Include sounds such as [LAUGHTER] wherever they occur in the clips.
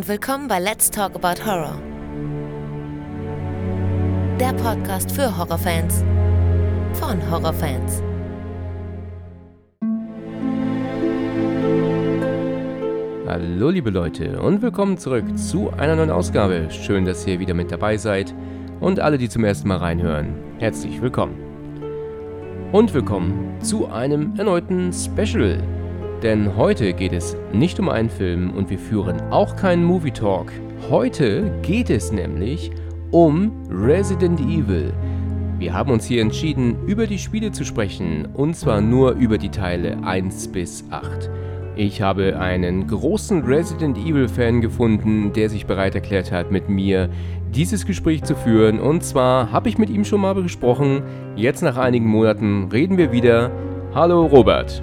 und willkommen bei Let's Talk About Horror. Der Podcast für Horrorfans von Horrorfans. Hallo liebe Leute und willkommen zurück zu einer neuen Ausgabe. Schön, dass ihr wieder mit dabei seid und alle, die zum ersten Mal reinhören, herzlich willkommen. Und willkommen zu einem erneuten Special. Denn heute geht es nicht um einen Film und wir führen auch keinen Movie Talk. Heute geht es nämlich um Resident Evil. Wir haben uns hier entschieden, über die Spiele zu sprechen und zwar nur über die Teile 1 bis 8. Ich habe einen großen Resident Evil-Fan gefunden, der sich bereit erklärt hat, mit mir dieses Gespräch zu führen. Und zwar habe ich mit ihm schon mal gesprochen. Jetzt nach einigen Monaten reden wir wieder. Hallo Robert.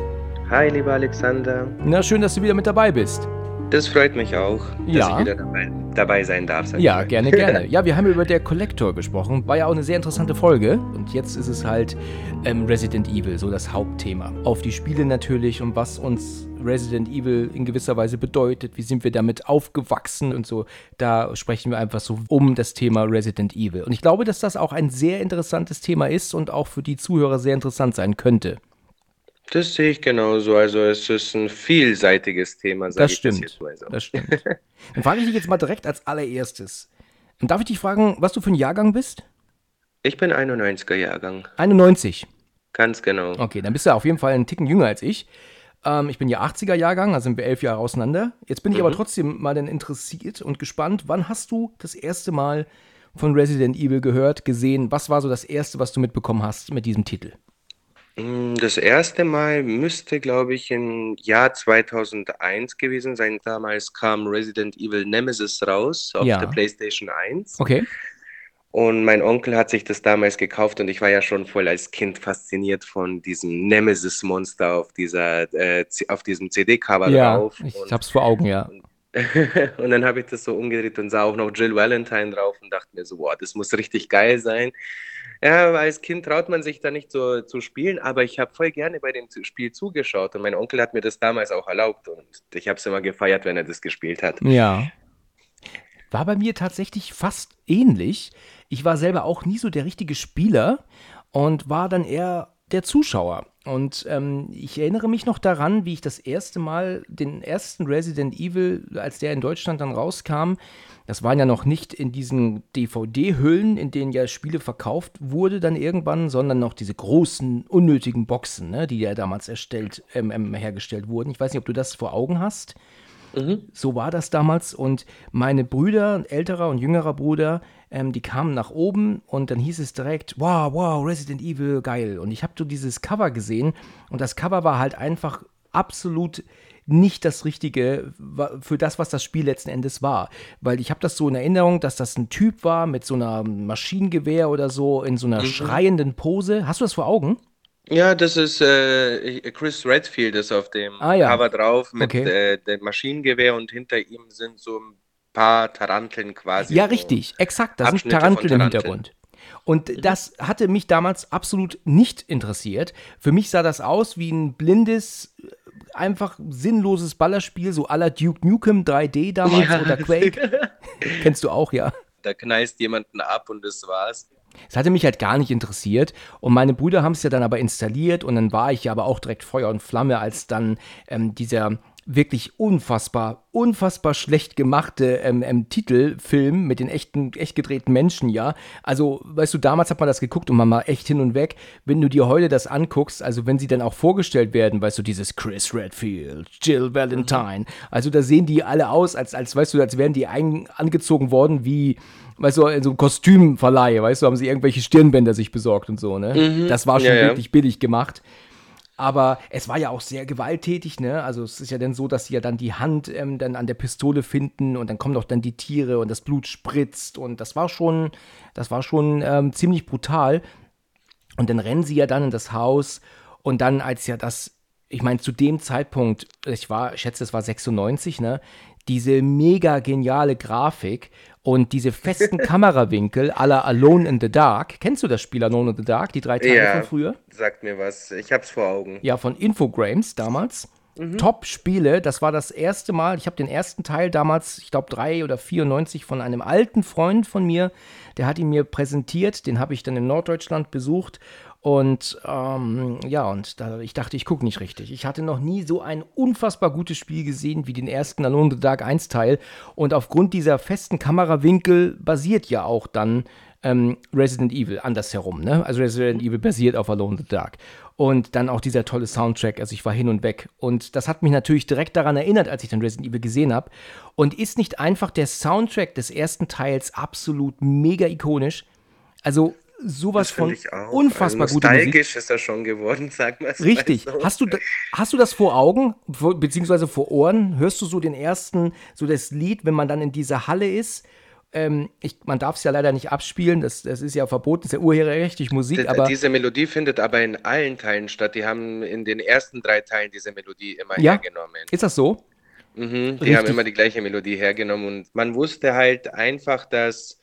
Hi, lieber Alexander. Na, schön, dass du wieder mit dabei bist. Das freut mich auch, dass Ja. ich wieder dabei, dabei sein darf. Ja, ich gerne, [LAUGHS] gerne. Ja, wir haben über der Collector gesprochen. War ja auch eine sehr interessante Folge. Und jetzt ist es halt ähm, Resident Evil, so das Hauptthema. Auf die Spiele natürlich und was uns Resident Evil in gewisser Weise bedeutet. Wie sind wir damit aufgewachsen und so. Da sprechen wir einfach so um das Thema Resident Evil. Und ich glaube, dass das auch ein sehr interessantes Thema ist und auch für die Zuhörer sehr interessant sein könnte. Das sehe ich genauso. Also es ist ein vielseitiges Thema, sag Das ich das stimmt. mal so. Das stimmt. Dann frage ich dich jetzt mal direkt als allererstes. Und darf ich dich fragen, was du für ein Jahrgang bist? Ich bin 91er Jahrgang, 91. ganz genau. Okay, dann bist du auf jeden Fall einen Ticken jünger als ich. Ähm, ich bin ja 80er Jahrgang, da sind wir elf Jahre auseinander. Jetzt bin ich aber trotzdem mal dann interessiert und gespannt, wann hast du das erste Mal von Resident Evil gehört, gesehen? Was war so das erste, was du mitbekommen hast mit diesem Titel? Mm, Das erste Mal müsste, glaube ich, im Jahr 2001 gewesen sein. Damals kam Resident Evil Nemesis raus auf Ja. der PlayStation 1. Okay. Und mein Onkel hat sich das damals gekauft und ich war ja schon voll als Kind fasziniert von diesem Nemesis-Monster auf dieser, äh, C- auf diesem CD-Cover Ja, drauf. ich Und, hab's vor Augen, ja. [LAUGHS] und dann habe ich das so umgedreht und sah auch noch Jill Valentine drauf und dachte mir so, wow, das muss richtig geil sein. Ja, als Kind traut man sich da nicht so zu spielen, aber ich habe voll gerne bei dem Spiel zugeschaut und mein Onkel hat mir das damals auch erlaubt und ich habe es immer gefeiert, wenn er das gespielt hat. Ja. War bei mir tatsächlich fast ähnlich. Ich war selber auch nie so der richtige Spieler und war dann eher der Zuschauer. Und ähm, ich erinnere mich noch daran, wie ich das erste Mal den ersten Resident Evil, als der in Deutschland dann rauskam, das waren ja noch nicht in diesen DVD-Hüllen, in denen ja Spiele verkauft wurde dann irgendwann, sondern noch diese großen, unnötigen Boxen, ne, die ja damals erstellt, ähm, ähm, hergestellt wurden. Ich weiß nicht, ob du das vor Augen hast. So war das damals. Und meine Brüder, älterer und jüngerer Bruder, ähm, die kamen nach oben und dann hieß es direkt, wow, wow, Resident Evil, geil. Und ich habe so dieses Cover gesehen und das Cover war halt einfach absolut nicht das Richtige für das, was das Spiel letzten Endes war. Weil ich habe das so in Erinnerung, dass das ein Typ war mit so einer Maschinengewehr oder so in so einer schreienden Pose. Hast du das vor Augen? Ja, das ist äh, Chris Redfield ist auf dem Ah, ja. Cover drauf mit Okay. äh, dem Maschinengewehr und hinter ihm sind so ein paar Taranteln quasi. Ja, so. richtig, exakt. Da sind Abschnitte von Taranteln im Taranteln. Hintergrund. Und das hatte mich damals absolut nicht interessiert. Für mich sah das aus wie ein blindes, einfach sinnloses Ballerspiel, so la Duke Nukem 3D damals Ja. oder Quake. [LAUGHS] Kennst du auch, ja. Da knallst jemanden ab und das war's. Es hatte mich halt gar nicht interessiert. Und meine Brüder haben es ja dann aber installiert und dann war ich ja aber auch direkt Feuer und Flamme, als dann ähm, dieser wirklich unfassbar, unfassbar schlecht gemachte ähm, ähm, Titelfilm mit den echten, echt gedrehten Menschen, ja. Also, weißt du, damals hat man das geguckt und man war echt hin und weg. Wenn du dir heute das anguckst, also wenn sie dann auch vorgestellt werden, weißt du, dieses Chris Redfield, Jill Valentine, also da sehen die alle aus, als, als weißt du, als wären die ein, angezogen worden wie, weißt du, in so einem Kostümverleih, weißt du, haben sie irgendwelche Stirnbänder sich besorgt und so, ne? Das war schon Ja, ja. wirklich billig gemacht. Aber es war ja auch sehr gewalttätig, ne? Also es ist ja dann so, dass sie ja dann die Hand ähm, dann an der Pistole finden und dann kommen doch dann die Tiere und das Blut spritzt und das war schon, das war schon ähm, ziemlich brutal. Und dann rennen sie ja dann in das Haus und dann, als ja das, ich meine, zu dem Zeitpunkt, ich war, ich schätze, es war 96, ne? Diese mega geniale Grafik und diese festen Kamerawinkel à la Alone in the Dark. Kennst du das Spiel Alone in the Dark, die drei Teile Ja. von früher? Sagt mir was. Ich hab's vor Augen. Ja, von Infogrames damals. Top-Spiele. Das war das erste Mal, ich habe den ersten Teil damals, ich glaube 3 oder 94 von einem alten Freund von mir, der hat ihn mir präsentiert, den habe ich dann in Norddeutschland besucht und ähm, ja, und da, ich dachte, ich gucke nicht richtig. Ich hatte noch nie so ein unfassbar gutes Spiel gesehen wie den ersten Alone in the Dark 1 Teil. Und aufgrund dieser festen Kamerawinkel basiert ja auch dann ähm, Resident Evil andersherum. Ne? Also Resident Evil basiert auf Alone in the Dark. Und dann auch dieser tolle Soundtrack, also ich war hin und weg. Und das hat mich natürlich direkt daran erinnert, als ich dann Resident Evil gesehen habe. Und ist nicht einfach der Soundtrack des ersten Teils absolut mega ikonisch? Also sowas von unfassbar also guter Musik. Nostalgisch ist er schon geworden, sag mal. Richtig. So. Hast, du, hast du das vor Augen, beziehungsweise vor Ohren? Hörst du so den ersten, so das Lied, wenn man dann in dieser Halle ist? Ähm, ich, man darf es ja leider nicht abspielen, das, das ist ja verboten, das ist ja urheberrechtlich Musik. Die, aber diese Melodie findet aber in allen Teilen statt. Die haben in den ersten drei Teilen diese Melodie immer ja? hergenommen. Ist das so? Mhm, die Richtig. haben immer die gleiche Melodie hergenommen und man wusste halt einfach, dass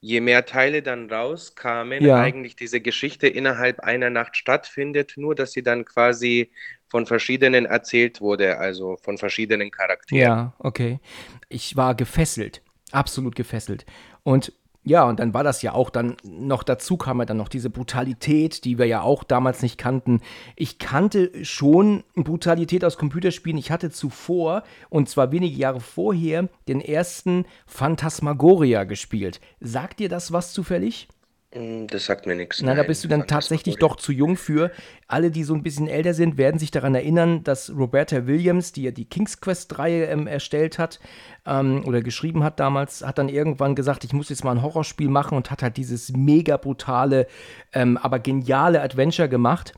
je mehr Teile dann rauskamen, Ja. eigentlich diese Geschichte innerhalb einer Nacht stattfindet, nur dass sie dann quasi von verschiedenen erzählt wurde, also von verschiedenen Charakteren. Ja, okay. Ich war gefesselt, absolut gefesselt. Und ja, und dann war das ja auch dann noch dazu kam ja dann noch diese Brutalität, die wir ja auch damals nicht kannten. Ich kannte schon Brutalität aus Computerspielen. Ich hatte zuvor, und zwar wenige Jahre vorher, den ersten Phantasmagoria gespielt. Sagt dir das was zufällig? Mm, Das sagt mir nichts. Na, da bist du dann tatsächlich doch zu jung für. Alle, die so ein bisschen älter sind, werden sich daran erinnern, dass Roberta Williams, die ja die King's Quest-Reihe ähm, erstellt hat ähm, oder geschrieben hat damals, hat dann irgendwann gesagt, ich muss jetzt mal ein Horrorspiel machen und hat halt dieses mega brutale, ähm, aber geniale Adventure gemacht.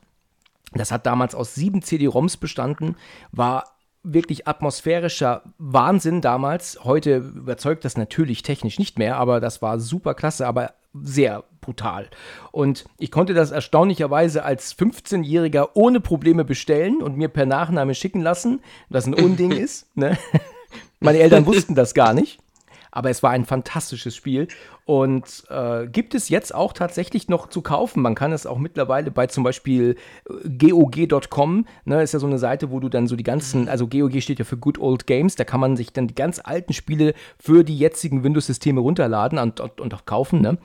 Das hat damals aus sieben CD-ROMs bestanden, war wirklich atmosphärischer Wahnsinn damals. Heute überzeugt das natürlich technisch nicht mehr, aber das war super klasse, aber sehr brutal. Und ich konnte das erstaunlicherweise als 15-Jähriger ohne Probleme bestellen und mir per Nachname schicken lassen, was ein Unding [LAUGHS] ist. Ne? Meine Eltern wussten das gar nicht. Aber es war ein fantastisches Spiel und äh, gibt es jetzt auch tatsächlich noch zu kaufen. Man kann es auch mittlerweile bei zum Beispiel äh, GOG.com, ne, ist ja so eine Seite, wo du dann so die ganzen, also GOG steht ja für Good Old Games, da kann man sich dann die ganz alten Spiele für die jetzigen Windows-Systeme runterladen und, und, und auch kaufen. Ne?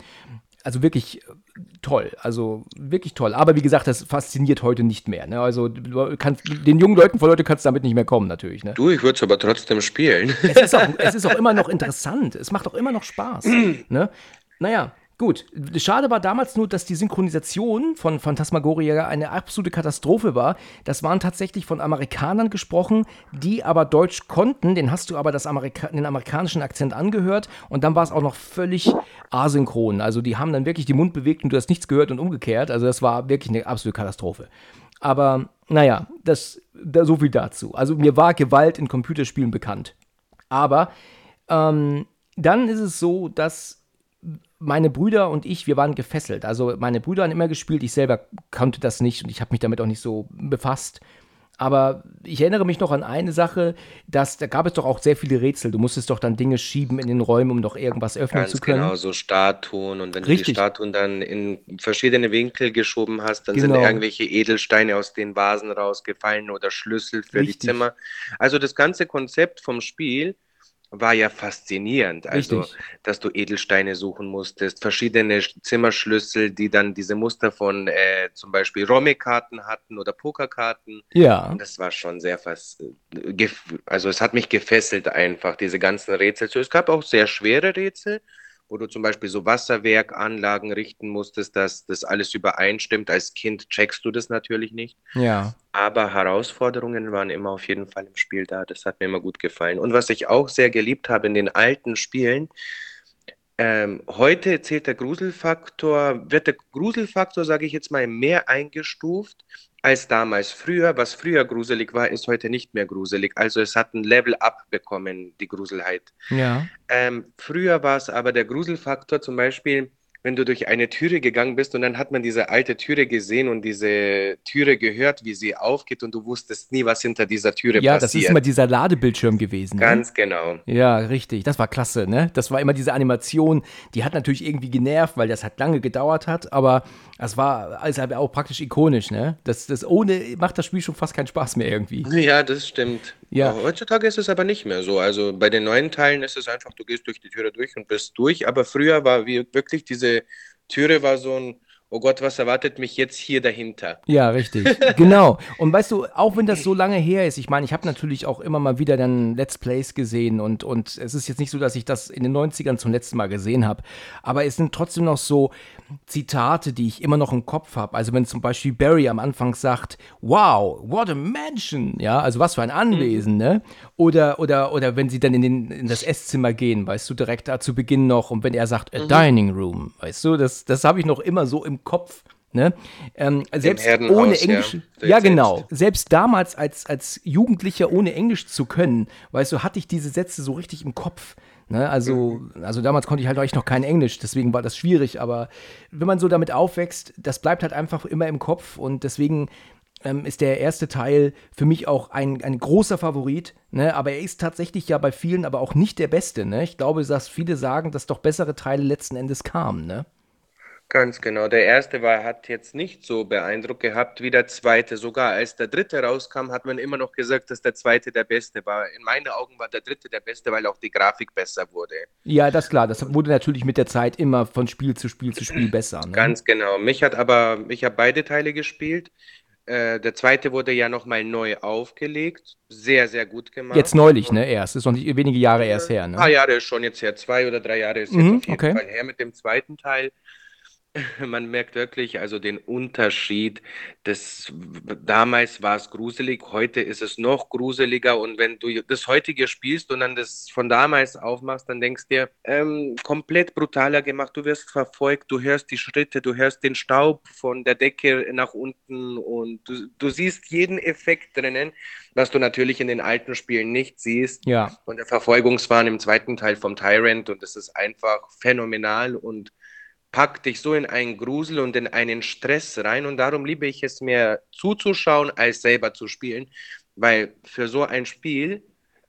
Also wirklich äh, toll, also wirklich toll. Aber wie gesagt, das fasziniert heute nicht mehr. Ne? Also du kannst, den jungen Leuten vor Leute kannst du damit nicht mehr kommen, natürlich. Ne? Du, ich würde es aber trotzdem spielen. Es ist, auch, es ist auch immer noch interessant. Es macht auch immer noch Spaß. [CLEARS THROAT] ne? Naja, gut. Schade war damals nur, dass die Synchronisation von Phantasmagoria eine absolute Katastrophe war. Das waren tatsächlich von Amerikanern gesprochen, die aber Deutsch konnten. Den hast du aber Amerika den amerikanischen Akzent angehört und dann war es auch noch völlig asynchron. Also die haben dann wirklich den Mund bewegt und du hast nichts gehört und umgekehrt. Also das war wirklich eine absolute Katastrophe. Aber naja, das, da, so viel dazu. Also mir war Gewalt in Computerspielen bekannt. Aber ähm, dann ist es so, dass meine Brüder und ich, wir waren gefesselt. Also meine Brüder haben immer gespielt, ich selber konnte das nicht und ich habe mich damit auch nicht so befasst. Aber ich erinnere mich noch an eine Sache, dass da gab es doch auch sehr viele Rätsel. Du musstest doch dann Dinge schieben in den Räumen, um doch irgendwas öffnen Ganz zu können. genau, so Statuen. Und wenn du Richtig. die Statuen dann in verschiedene Winkel geschoben hast, dann sind Genau. irgendwelche Edelsteine aus den Vasen rausgefallen oder Schlüssel für die Richtig. Zimmer. Also das ganze Konzept vom Spiel war ja faszinierend. Also, Richtig. dass du Edelsteine suchen musstest, verschiedene Sch- Zimmerschlüssel, die dann diese Muster von äh, zum Beispiel Romme-Karten hatten oder Pokerkarten. Ja, Und das war schon sehr fast, also es hat mich gefesselt einfach, diese ganzen Rätsel. Es gab auch sehr schwere Rätsel, wo du zum Beispiel so Wasserwerkanlagen richten musstest, dass das alles übereinstimmt. Als Kind checkst du das natürlich nicht. ja. Aber Herausforderungen waren immer auf jeden Fall im Spiel da. Das hat mir immer gut gefallen. Und was ich auch sehr geliebt habe in den alten Spielen, ähm, heute zählt der Gruselfaktor, wird der Gruselfaktor, sage ich jetzt mal, mehr eingestuft als damals. Früher, was früher gruselig war, ist heute nicht mehr gruselig. Also es hat ein Level up bekommen, die Gruselheit. Ja. Ähm, früher war es aber der Gruselfaktor zum Beispiel, wenn du durch eine Türe gegangen bist und dann hat man diese alte Türe gesehen und diese Türe gehört, wie sie aufgeht und du wusstest nie, was hinter dieser Türe Ja, passiert. das ist immer dieser Ladebildschirm gewesen. Ne? Ganz genau. Ja, richtig. Das war klasse, ne? Das war immer diese Animation, die hat natürlich irgendwie genervt, weil das halt lange gedauert hat, aber das war also auch praktisch ikonisch, ne? Das, das ohne macht das Spiel schon fast keinen Spaß mehr irgendwie. Ja, das stimmt. Ja. Aber heutzutage ist es aber nicht mehr so. Also bei den neuen Teilen ist es einfach, du gehst durch die Türe durch und bist durch. Aber früher war wirklich diese Türe war so ein, oh Gott, was erwartet mich jetzt hier dahinter? Ja, richtig. [LAUGHS] genau. Und weißt du, auch wenn das so lange her ist, ich meine, ich habe natürlich auch immer mal wieder dann Let's Plays gesehen und, und es ist jetzt nicht so, dass ich das in den 90ern zum letzten Mal gesehen habe, aber es sind trotzdem noch so Zitate, die ich immer noch im Kopf habe. Also wenn zum Beispiel Barry am Anfang sagt, wow, what a mansion, ja, also was für ein Anwesen, ne? Oder, oder, oder wenn sie dann in, den, in das Esszimmer gehen, weißt du, direkt da zu Beginn noch und wenn er sagt, a dining room, weißt du, das, das habe ich noch immer so im Kopf. Ne? Ähm, selbst ohne ja. Englisch. Ja, selbst. genau. Selbst damals als, als Jugendlicher ohne Englisch zu können, weißt du, hatte ich diese Sätze so richtig im Kopf. Ne? Also, also damals konnte ich halt echt noch kein Englisch, deswegen war das schwierig. Aber wenn man so damit aufwächst, das bleibt halt einfach immer im Kopf und deswegen ähm, ist der erste Teil für mich auch ein, ein großer Favorit. Ne? Aber er ist tatsächlich ja bei vielen aber auch nicht der beste. Ne? Ich glaube, dass viele sagen, dass doch bessere Teile letzten Endes kamen. Ne? Ganz genau. Der erste war, hat jetzt nicht so beeindruckt gehabt wie der zweite. Sogar als der dritte rauskam, hat man immer noch gesagt, dass der zweite der beste war. In meinen Augen war der dritte der beste, weil auch die Grafik besser wurde. Ja, das ist klar. Das wurde natürlich mit der Zeit immer von Spiel zu Spiel zu Spiel besser. Ne? Ganz genau. Mich hat aber, ich habe beide Teile gespielt. Äh, der zweite wurde ja nochmal neu aufgelegt. Sehr, sehr gut gemacht. Jetzt neulich, ne? Erst. Ist noch nicht wenige Jahre erst her, Ein ne? paar Jahre ist schon jetzt her, zwei oder drei Jahre ist Mhm, jetzt auf jeden okay. Fall her mit dem zweiten Teil. [LAUGHS] Man merkt wirklich also den Unterschied. Das, damals war es gruselig, heute ist es noch gruseliger. Und wenn du das heutige spielst und dann das von damals aufmachst, dann denkst du dir, ähm, komplett brutaler gemacht. Du wirst verfolgt, du hörst die Schritte, du hörst den Staub von der Decke nach unten und du, du siehst jeden Effekt drinnen, was du natürlich in den alten Spielen nicht siehst. Ja. Und der Verfolgungswahn im zweiten Teil vom Tyrant und das ist einfach phänomenal und packt dich so in einen Grusel und in einen Stress rein und darum liebe ich es mehr zuzuschauen als selber zu spielen, weil für so ein Spiel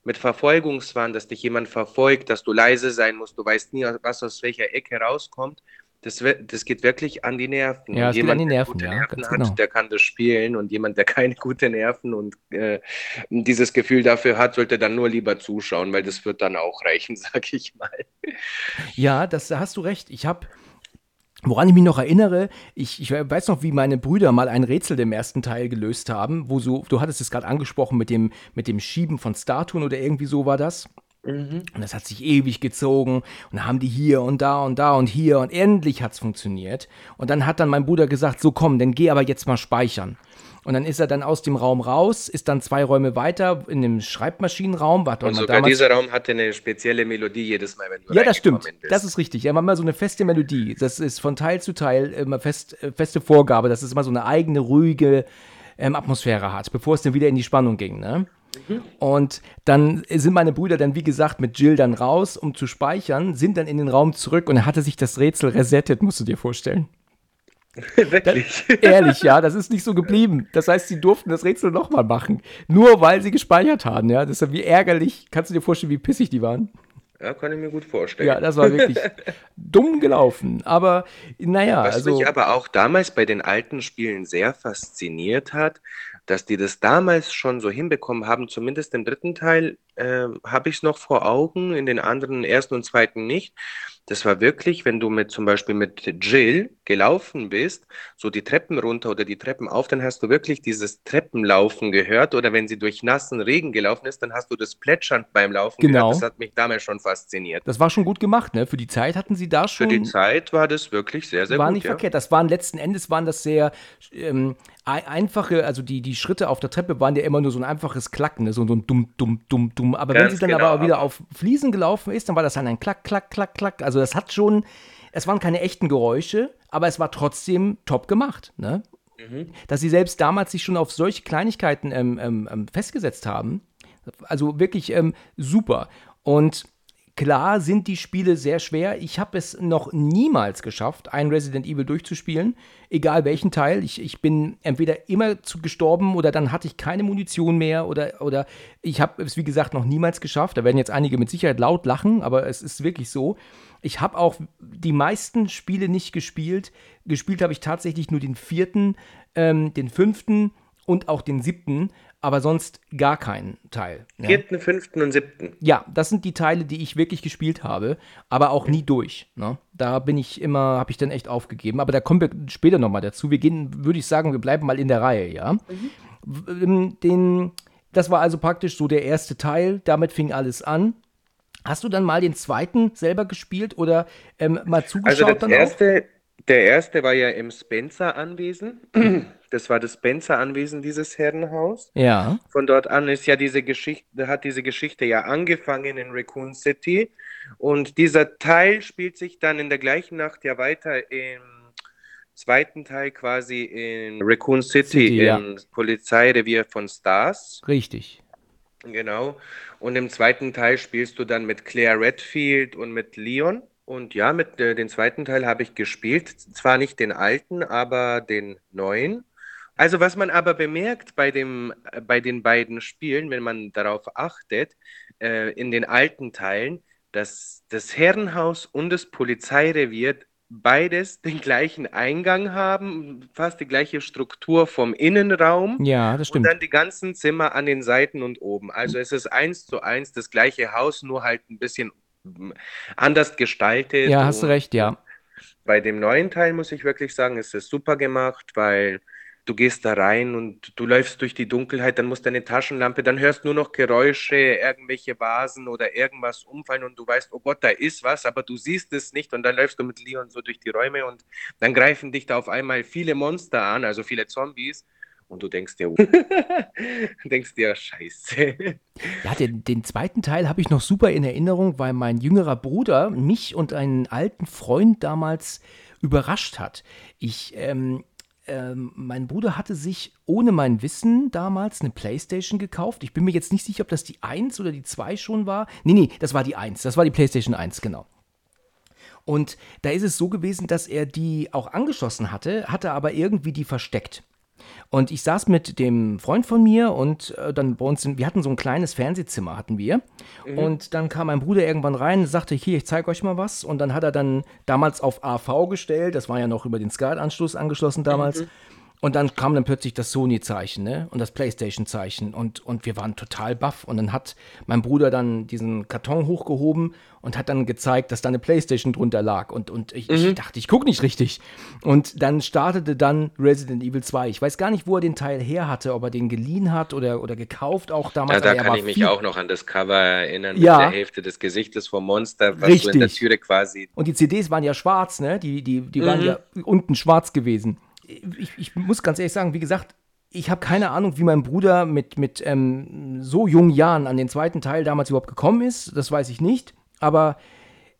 mit Verfolgungswahn, dass dich jemand verfolgt, dass du leise sein musst, du weißt nie, was aus welcher Ecke rauskommt, das, das geht wirklich an die Nerven. Ja, geht an die der Nerven, gute ja, Nerven hat, genau. der kann das spielen und jemand, der keine guten Nerven und äh, dieses Gefühl dafür hat, sollte dann nur lieber zuschauen, weil das wird dann auch reichen, [LAUGHS] sag ich mal. Ja, das, da hast du recht. Ich habe, woran ich mich noch erinnere, ich, ich weiß noch, wie meine Brüder mal ein Rätsel im ersten Teil gelöst haben, wo so, du hattest es gerade angesprochen mit dem, mit dem Schieben von Statuen oder irgendwie so war das. Und das hat sich ewig gezogen und dann haben die hier und da und da und hier und endlich hat es funktioniert. Und dann hat dann mein Bruder gesagt, so komm, dann geh aber jetzt mal speichern. Und dann ist er dann aus dem Raum raus, ist dann zwei Räume weiter in dem Schreibmaschinenraum. Warte Und sogar damals- dieser Raum hatte eine spezielle Melodie jedes Mal, wenn du ja, das stimmt. bist. Das ist richtig. Ja, man hat immer so eine feste Melodie. Das ist von Teil zu Teil immer fest, äh, feste Vorgabe, dass es immer so eine eigene, ruhige ähm, Atmosphäre hat, bevor es dann wieder in die Spannung ging. Ne? Und dann sind meine Brüder dann, wie gesagt, mit Jill dann raus, um zu speichern, sind dann in den Raum zurück und dann hatte sich das Rätsel resettet, musst du dir vorstellen. [LAUGHS] Wirklich. Ehrlich, ja, das ist nicht so geblieben. Das heißt, sie durften das Rätsel nochmal machen. Nur weil sie gespeichert haben, ja. Das ist ja wie ärgerlich. Kannst du dir vorstellen, wie pissig die waren? Ja, kann ich mir gut vorstellen. Ja, das war wirklich [LAUGHS] dumm gelaufen. Aber naja, Was also. mich aber auch damals bei den alten Spielen sehr fasziniert hat, dass die das damals schon so hinbekommen haben, zumindest im dritten Teil äh, habe ich es noch vor Augen, in den anderen ersten und zweiten nicht. Das war wirklich, wenn du mit zum Beispiel mit Jill gelaufen bist, so die Treppen runter oder die Treppen auf, dann hast du wirklich dieses Treppenlaufen gehört. Oder wenn sie durch nassen Regen gelaufen ist, dann hast du das Plätschern beim Laufen Genau. gehört. Das hat mich damals schon fasziniert. Das war schon gut gemacht, ne? Für die Zeit hatten sie da Für schon. die Zeit war das wirklich sehr, sehr war gut. nicht ja. verkehrt. Das waren letzten Endes waren das sehr ähm, ei- einfache, also die, die Schritte auf der Treppe waren ja immer nur so ein einfaches Klacken, ne? so, so ein dumm, dumm, dumm, dumm. Aber wenn Ganz sie dann genau, aber wieder auf Fliesen gelaufen ist, dann war das dann ein Klack, Klack, Klack, Klack. Also das hat schon, es waren keine echten Geräusche, aber es war trotzdem top gemacht, ne? Mhm. Dass sie selbst damals sich schon auf solche Kleinigkeiten ähm, ähm, ähm, festgesetzt haben. Also wirklich ähm, super. Und klar sind die Spiele sehr schwer. Ich habe es noch niemals geschafft, ein Resident Evil durchzuspielen, egal welchen Teil. Ich, ich bin entweder immer zu gestorben oder dann hatte ich keine Munition mehr oder, oder ich habe es, wie gesagt, noch niemals geschafft. Da werden jetzt einige mit Sicherheit laut lachen, aber es ist wirklich so. Ich habe auch die meisten Spiele nicht gespielt. Gespielt habe ich tatsächlich nur den vierten, ähm, den fünften und auch den siebten, aber sonst gar keinen Teil. Ja. Vierten, fünften und siebten. Ja, das sind die Teile, die ich wirklich gespielt habe, aber auch nie durch. Ne? Da bin ich immer, habe ich dann echt aufgegeben. Aber da kommen wir später nochmal dazu. Wir gehen, würde ich sagen, wir bleiben mal in der Reihe, ja. Mhm. Den, das war also praktisch so der erste Teil. Damit fing alles an. Hast du dann mal den zweiten selber gespielt oder ähm, mal zugeschaut? Also das dann erste, auch? Der erste war ja im Spencer-Anwesen. [CLEARS THROAT] Das war das Spencer-Anwesen, dieses Herrenhaus. Ja. Von dort an ist ja diese Geschichte, hat diese Geschichte ja angefangen in Raccoon City. Und dieser Teil spielt sich dann in der gleichen Nacht ja weiter im zweiten Teil quasi in Raccoon City, City, ja. im Polizeirevier von Stars. Richtig. Genau. Und im zweiten Teil spielst du dann mit Claire Redfield und mit Leon. Und ja, mit äh, den zweiten Teil habe ich gespielt. Zwar nicht den alten, aber den neuen. Also was man aber bemerkt bei, dem, äh, bei den beiden Spielen, wenn man darauf achtet, äh, in den alten Teilen, dass das Herrenhaus und das Polizeirevier beides [LAUGHS] den gleichen Eingang haben, fast die gleiche Struktur vom Innenraum. Ja, das Und stimmt. dann die ganzen Zimmer an den Seiten und oben. Also es ist eins zu eins das gleiche Haus, nur halt ein bisschen anders gestaltet. Ja, hast recht, ja. Bei dem neuen Teil muss ich wirklich sagen, ist es super gemacht, weil du gehst da rein und du läufst durch die Dunkelheit, dann muss deine Taschenlampe, dann hörst nur noch Geräusche, irgendwelche Vasen oder irgendwas umfallen und du weißt, oh Gott, da ist was, aber du siehst es nicht und dann läufst du mit Leon so durch die Räume und dann greifen dich da auf einmal viele Monster an, also viele Zombies und du denkst dir, [LAUGHS] [LAUGHS] denkst dir, scheiße. Ja, den, den zweiten Teil habe ich noch super in Erinnerung, weil mein jüngerer Bruder mich und einen alten Freund damals überrascht hat. Ich, ähm, ähm, mein Bruder hatte sich ohne mein Wissen damals eine Playstation gekauft. Ich bin mir jetzt nicht sicher, ob das die 1 oder die 2 schon war. Nee, nee, das war die 1. Das war die Playstation 1, genau. Und da ist es so gewesen, dass er die auch angeschlossen hatte, hatte aber irgendwie die versteckt. Und ich saß mit dem Freund von mir und äh, dann bei uns, in, wir hatten so ein kleines Fernsehzimmer, hatten wir. Und dann kam mein Bruder irgendwann rein und sagte, hier, ich zeige euch mal was. Und dann hat er dann damals auf AV gestellt, das war ja noch über den SCART-Anschluss angeschlossen damals. Und dann kam dann plötzlich das Sony-Zeichen, ne? Und das PlayStation-Zeichen. Und, und wir waren total baff. Und dann hat mein Bruder dann diesen Karton hochgehoben und hat dann gezeigt, dass da eine PlayStation drunter lag. Und, und ich, ich dachte, ich gucke nicht richtig. Und dann startete dann Resident Evil 2. Ich weiß gar nicht, wo er den Teil her hatte, ob er den geliehen hat oder, oder gekauft auch damals. Ja, da kann ich mich auch noch an das Cover erinnern, Ja. mit der Hälfte des Gesichtes vom Monster, was so in der Richtig. Türe quasi Und die CDs waren ja schwarz, ne? Die, die, die waren ja unten schwarz gewesen. Ich, ich muss ganz ehrlich sagen, wie gesagt, ich habe keine Ahnung, wie mein Bruder mit, mit ähm, so jungen Jahren an den zweiten Teil damals überhaupt gekommen ist. Das weiß ich nicht. Aber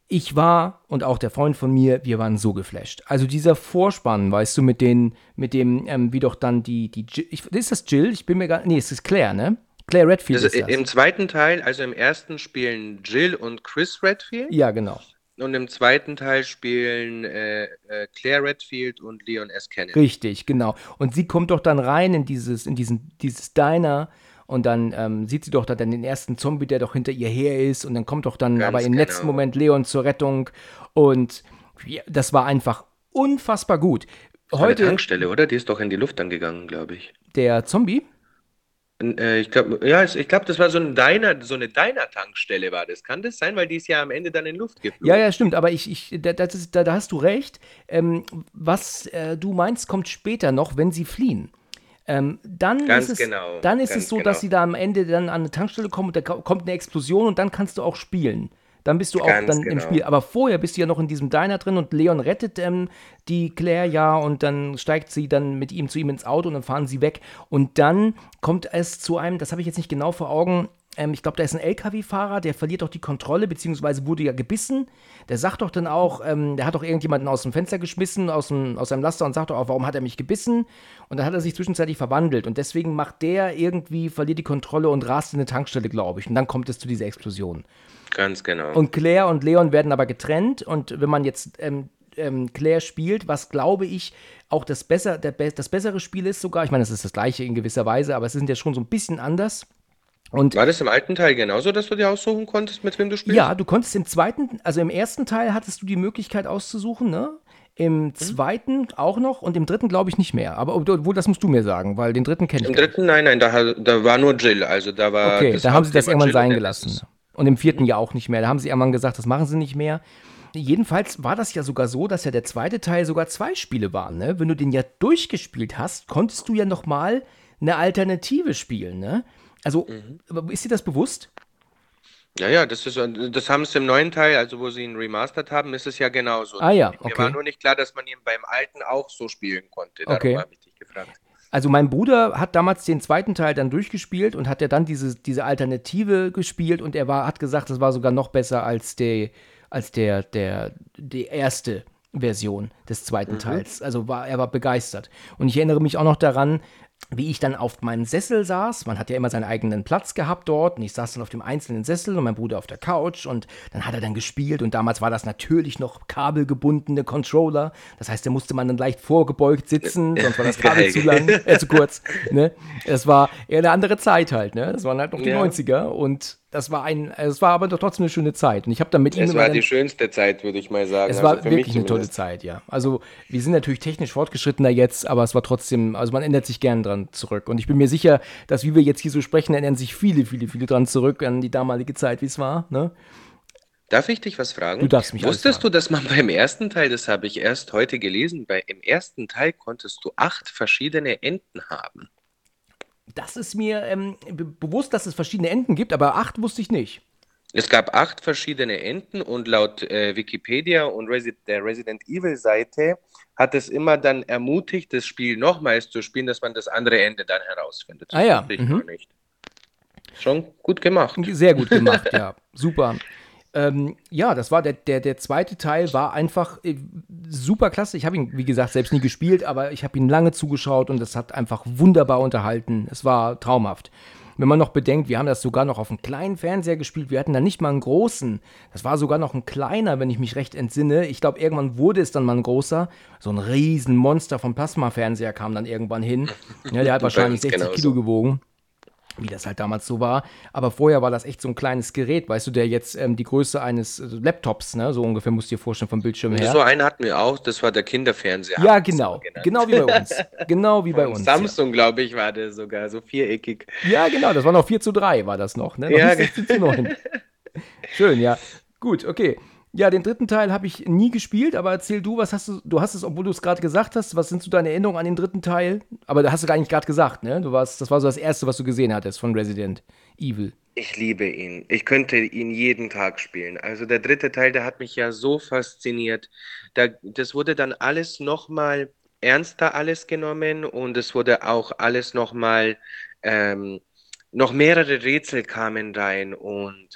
ich war und auch der Freund von mir, wir waren so geflasht. Also dieser Vorspann, weißt du, mit den, mit dem, ähm, wie doch dann die, die Jill, ich, ist das Jill? Ich bin mir gar, nee, es ist Claire, ne? Claire Redfield Das, ist das. Im zweiten Teil, also im ersten spielen Jill und Chris Redfield ja, genau. Und im zweiten Teil spielen äh, äh, Claire Redfield und Leon S. Kennedy. Richtig, genau. Und sie kommt doch dann rein in dieses, in diesen, dieses Diner und dann ähm, sieht sie doch dann den ersten Zombie, der doch hinter ihr her ist und dann kommt doch dann Ganz aber im genau. letzten Moment Leon zur Rettung und ja, das war einfach unfassbar gut. War eine Heute Tankstelle, oder? Die ist doch in die Luft dann gegangen, glaube ich. der Zombie, Äh, ich glaube, ja, ich glaube, das war so ein Diner, so eine Diner-Tankstelle war das. Kann das sein, weil die ist ja am Ende dann in Luft geflogen? ja, ja, stimmt, aber ich, ich da, das ist, da, da hast du recht. Ähm, was äh, du meinst, kommt später noch, wenn sie fliehen. Ähm, dann Ganz ist es, genau, dann ist es so, dass genau. sie da am Ende dann an eine Tankstelle kommen und da ko- kommt eine Explosion und dann kannst du auch spielen. Dann bist du auch Ganz dann im genau. Spiel. Aber vorher bist du ja noch in diesem Diner drin und Leon rettet ähm, die Claire ja und dann steigt sie dann mit ihm zu ihm ins Auto und dann fahren sie weg. Und dann kommt es zu einem, das habe ich jetzt nicht genau vor Augen, ähm, ich glaube, da ist ein LKW-Fahrer, der verliert doch die Kontrolle, beziehungsweise wurde ja gebissen. Der sagt doch dann auch, ähm, der hat doch irgendjemanden aus dem Fenster geschmissen, aus, dem, aus seinem Laster und sagt doch auch, warum hat er mich gebissen? Und dann hat er sich zwischenzeitlich verwandelt. Und deswegen macht der irgendwie, verliert die Kontrolle und rast in eine Tankstelle, glaube ich. Und dann kommt es zu dieser Explosion. Ganz genau. Und Claire und Leon werden aber getrennt. Und wenn man jetzt ähm, ähm, Claire spielt, was glaube ich auch das, besser, das bessere Spiel ist sogar. Ich meine, es ist das gleiche in gewisser Weise, aber es sind ja schon so ein bisschen anders. Und War das im alten Teil genauso, dass du dir aussuchen konntest, mit wem du spielst? Ja, du konntest im zweiten, also im ersten Teil hattest du die Möglichkeit auszusuchen, ne? Im mhm. zweiten auch noch und im dritten glaube ich nicht mehr. Aber obwohl, das musst du mir sagen, weil den dritten kenne ich. Im dritten, nein, nein, da, da war nur Jill. Also da war. Okay, da haben sie das irgendwann Jill sein gelassen. Und im vierten mhm. ja auch nicht mehr. Da haben sie irgendwann gesagt, das machen sie nicht mehr. Jedenfalls war das ja sogar so, dass ja der zweite Teil sogar zwei Spiele waren. Ne? Wenn du den ja durchgespielt hast, konntest du ja noch mal eine Alternative spielen. Ne? Also, mhm. ist dir das bewusst? Ja, ja, das ist, das haben sie im neuen Teil, also wo sie ihn remastert haben, ist es ja genauso. Ah ja, okay. Mir war nur nicht klar, dass man ihn beim alten auch so spielen konnte. Darum okay. habe ich dich gefragt. Also mein Bruder hat damals den zweiten Teil dann durchgespielt und hat ja dann diese, diese Alternative gespielt und er war, hat gesagt, das war sogar noch besser als, die, als der, der, die erste Version des zweiten mhm. Teils. Also war, er war begeistert. Und ich erinnere mich auch noch daran, wie ich dann auf meinem Sessel saß. Man hat ja immer seinen eigenen Platz gehabt dort und ich saß dann auf dem einzelnen Sessel und mein Bruder auf der Couch und dann hat er dann gespielt und damals war das natürlich noch kabelgebundene Controller. Das heißt, da musste man dann leicht vorgebeugt sitzen, sonst war das [LAUGHS] Kabel zu lang, äh, zu kurz. Ne? Es war eher eine andere Zeit halt, ne? Das waren halt noch die ja. 90er und das war ein, es war aber doch trotzdem eine schöne Zeit. Und ich habe dann mit ihm. Es war die schönste Zeit, würde ich mal sagen. Es war also wirklich eine tolle Zeit, ja. Also wir sind natürlich technisch fortgeschrittener jetzt, aber es war trotzdem, also man erinnert sich gern dran zurück. Und ich bin mir sicher, dass wie wir jetzt hier so sprechen, erinnern sich viele, viele, viele dran zurück an die damalige Zeit, wie es war. Ne? Darf ich dich was fragen? Du darfst mich Wusstest du, dass man beim ersten Teil, das habe ich erst heute gelesen, bei, im ersten Teil konntest du acht verschiedene Enden haben? Das ist mir ähm, bewusst, dass es verschiedene Enden gibt, aber acht wusste ich nicht. Es gab acht verschiedene Enden und laut äh, Wikipedia und Resi der Resident Evil Seite hat es immer dann ermutigt, das Spiel nochmals zu spielen, dass man das andere Ende dann herausfindet. Das ah ja. Mhm. Schon gut gemacht. Sehr gut gemacht, ja. [LAUGHS] Super. Ähm, ja, das war der, der, der zweite Teil, war einfach äh, super klasse. Ich habe ihn, wie gesagt, selbst nie gespielt, aber ich habe ihn lange zugeschaut und es hat einfach wunderbar unterhalten. Es war traumhaft. Wenn man noch bedenkt, wir haben das sogar noch auf einem kleinen Fernseher gespielt, wir hatten da nicht mal einen großen. Das war sogar noch ein kleiner, wenn ich mich recht entsinne. Ich glaube, irgendwann wurde es dann mal ein großer. So ein riesen Monster vom Plasma-Fernseher kam dann irgendwann hin. Ja, der hat [LAUGHS] wahrscheinlich 60 Kilo gewogen wie das halt damals so war. Aber vorher war das echt so ein kleines Gerät, weißt du, der jetzt ähm, die Größe eines äh, Laptops, ne, so ungefähr musst du dir vorstellen vom Bildschirm her. So einen hatten wir auch, das war der Kinderfernseher. Ja, genau, genau wie bei uns. Genau wie bei [LAUGHS] uns. Samsung, ja. glaube ich, war der sogar, so viereckig. Ja, genau, das war noch 4 zu 3, war das noch, ne? Noch ja, 16 zu 9. Schön, ja. Gut, okay. Ja, den dritten Teil habe ich nie gespielt, aber erzähl du, was hast du, du hast es, obwohl du es gerade gesagt hast, was sind so deine Erinnerungen an den dritten Teil? Aber da hast du gar nicht gerade gesagt, ne? Du warst, das war so das erste, was du gesehen hattest von Resident Evil. Ich liebe ihn. Ich könnte ihn jeden Tag spielen. Also der dritte Teil, der hat mich ja so fasziniert. Da, das wurde dann alles nochmal ernster alles genommen und es wurde auch alles nochmal, ähm, noch mehrere Rätsel kamen rein und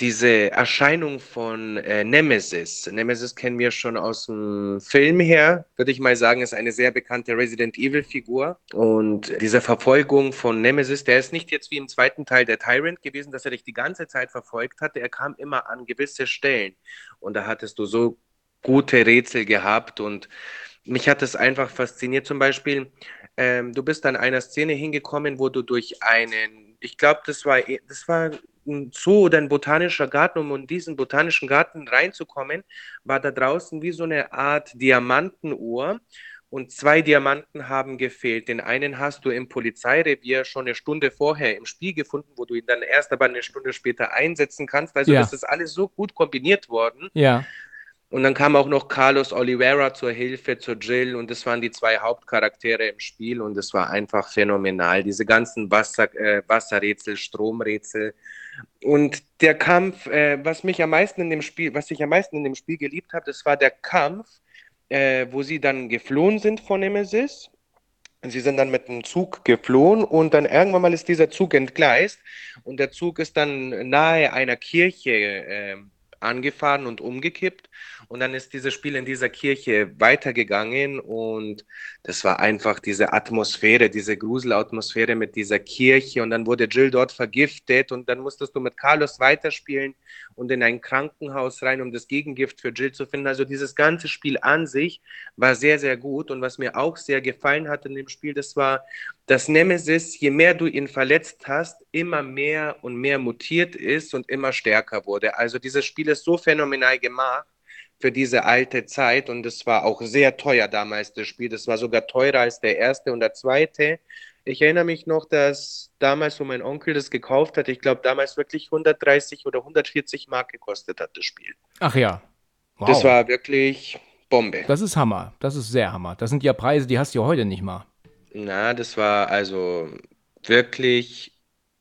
diese Erscheinung von äh, Nemesis. Nemesis kennen wir schon aus dem Film her, würde ich mal sagen, ist eine sehr bekannte Resident Evil-Figur. Und diese Verfolgung von Nemesis, der ist nicht jetzt wie im zweiten Teil der Tyrant gewesen, dass er dich die ganze Zeit verfolgt hatte. Er kam immer an gewisse Stellen. Und da hattest du so gute Rätsel gehabt. Und mich hat es einfach fasziniert. Zum Beispiel, ähm, du bist an einer Szene hingekommen, wo du durch einen, ich glaube, das war, das war ein Zoo oder ein botanischer Garten, um in diesen botanischen Garten reinzukommen, war da draußen wie so eine Art Diamantenuhr und zwei Diamanten haben gefehlt. Den einen hast du im Polizeirevier schon eine Stunde vorher im Spiel gefunden, wo du ihn dann erst aber eine Stunde später einsetzen kannst. Also ja. das ist alles so gut kombiniert worden. Ja. Und dann kam auch noch Carlos Oliveira zur Hilfe, zur Jill und das waren die zwei Hauptcharaktere im Spiel und es war einfach phänomenal. Diese ganzen Wasser, äh, Wasserrätsel, Stromrätsel, und der Kampf, äh, was mich am meisten in dem Spiel, was ich am meisten in dem Spiel geliebt habe, das war der Kampf, äh, wo sie dann geflohen sind von Nemesis. Sie sind dann mit dem Zug geflohen und dann irgendwann mal ist dieser Zug entgleist und der Zug ist dann nahe einer Kirche äh, angefahren und umgekippt. Und dann ist dieses Spiel in dieser Kirche weitergegangen und das war einfach diese Atmosphäre, diese Gruselatmosphäre mit dieser Kirche. Und dann wurde Jill dort vergiftet und dann musstest du mit Carlos weiterspielen und in ein Krankenhaus rein, um das Gegengift für Jill zu finden. Also dieses ganze Spiel an sich war sehr, sehr gut. Und was mir auch sehr gefallen hat in dem Spiel, das war, dass Nemesis, je mehr du ihn verletzt hast, immer mehr und mehr mutiert ist und immer stärker wurde. Also dieses Spiel ist so phänomenal gemacht für diese alte Zeit und es war auch sehr teuer damals, das Spiel. Das war sogar teurer als der erste und der zweite. Ich erinnere mich noch, dass damals, wo mein Onkel das gekauft hat, ich glaube damals wirklich 130 oder 140 Mark gekostet hat, das Spiel. Ach ja. Wow. Das war wirklich Bombe. Das ist Hammer. Das ist sehr Hammer. Das sind ja Preise, die hast du ja heute nicht mal. Na, das war also wirklich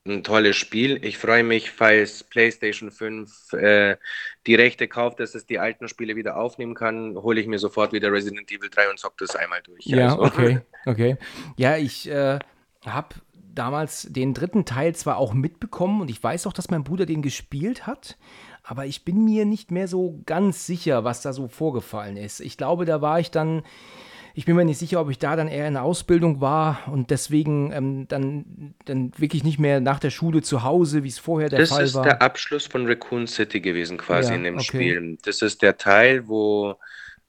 ein tolles Spiel. Ich freue mich, falls PlayStation 5 äh, die Rechte kauft, dass es die alten Spiele wieder aufnehmen kann, hole ich mir sofort wieder Resident Evil 3 und zock das einmal durch. Ja, also. okay, [LAUGHS] okay. Ja, ich äh, habe damals den dritten Teil zwar auch mitbekommen und ich weiß auch, dass mein Bruder den gespielt hat, aber ich bin mir nicht mehr so ganz sicher, was da so vorgefallen ist. Ich glaube, da war ich dann ich bin mir nicht sicher, ob ich da dann eher in der Ausbildung war und deswegen ähm, dann, dann wirklich nicht mehr nach der Schule zu Hause, wie es vorher der das Fall war. Das ist der Abschluss von Raccoon City gewesen, quasi Ja, in dem okay. Spiel. Das ist der Teil, wo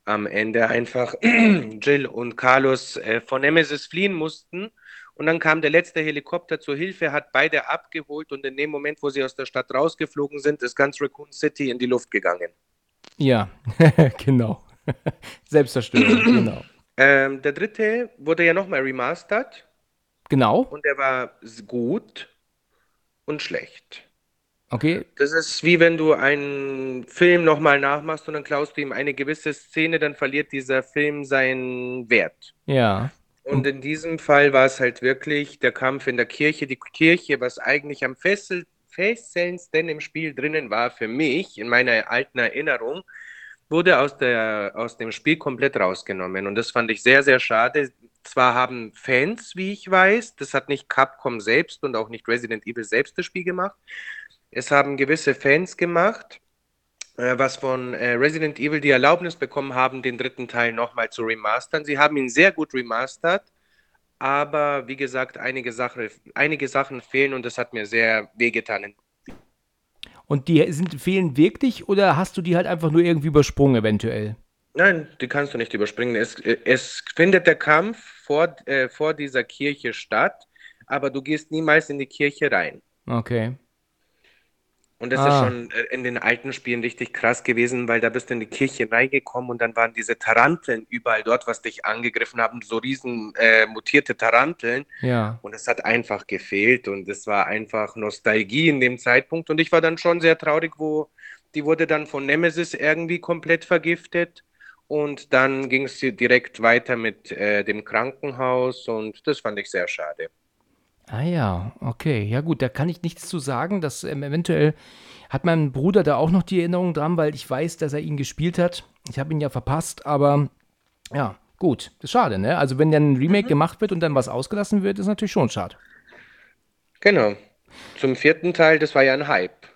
am Ende einfach [CLEARS THROAT] Jill und Carlos äh, von Nemesis fliehen mussten. Und dann kam der letzte Helikopter zur Hilfe, hat beide abgeholt und in dem Moment, wo sie aus der Stadt rausgeflogen sind, ist ganz Raccoon City in die Luft gegangen. Ja, [LAUGHS] genau. [LAUGHS] Selbstzerstörung, genau. Ähm, der dritte wurde ja nochmal remastert Genau, und der war gut und schlecht. okay. Das ist wie wenn du einen Film nochmal nachmachst und dann klaust du ihm eine gewisse Szene, dann verliert dieser Film seinen Wert. Ja, Und in diesem Fall war es halt wirklich der Kampf in der Kirche. Die Kirche, was eigentlich am fessel fesselndsten im Spiel drinnen war für mich, in meiner alten Erinnerung, wurde aus der, aus dem Spiel komplett rausgenommen. Und das fand ich sehr, sehr schade. Zwar haben Fans, wie ich weiß, das hat nicht Capcom selbst und auch nicht Resident Evil selbst das Spiel gemacht. Es haben gewisse Fans gemacht, äh, was von äh, Resident Evil die Erlaubnis bekommen haben, den dritten Teil nochmal zu remastern. Sie haben ihn sehr gut remastert, aber wie gesagt, einige, Sache, einige Sachen fehlen und das hat mir sehr wehgetan. Und die sind, fehlen wirklich oder hast du die halt einfach nur irgendwie übersprungen eventuell? Nein, die kannst du nicht überspringen. Es, es findet der Kampf vor, äh, vor dieser Kirche statt, aber du gehst niemals in die Kirche rein. Okay. Und das Ah. ist schon äh, in den alten Spielen richtig krass gewesen, weil da bist du in die Kirche reingekommen und dann waren diese Taranteln überall dort, was dich angegriffen haben, so riesen äh, mutierte Taranteln. Ja. Und es hat einfach gefehlt und es war einfach Nostalgie in dem Zeitpunkt. Und ich war dann schon sehr traurig, wo die wurde dann von Nemesis irgendwie komplett vergiftet. Und dann ging es direkt weiter mit äh, dem Krankenhaus und das fand ich sehr schade. Ah ja, okay. Ja gut, da kann ich nichts zu sagen. Das ähm, eventuell hat mein Bruder da auch noch die Erinnerung dran, weil ich weiß, dass er ihn gespielt hat. Ich habe ihn ja verpasst, aber ja, gut. Das ist schade, ne? Also wenn dann ein Remake gemacht wird und dann was ausgelassen wird, ist natürlich schon schade. Genau. Zum vierten Teil, das war ja ein Hype.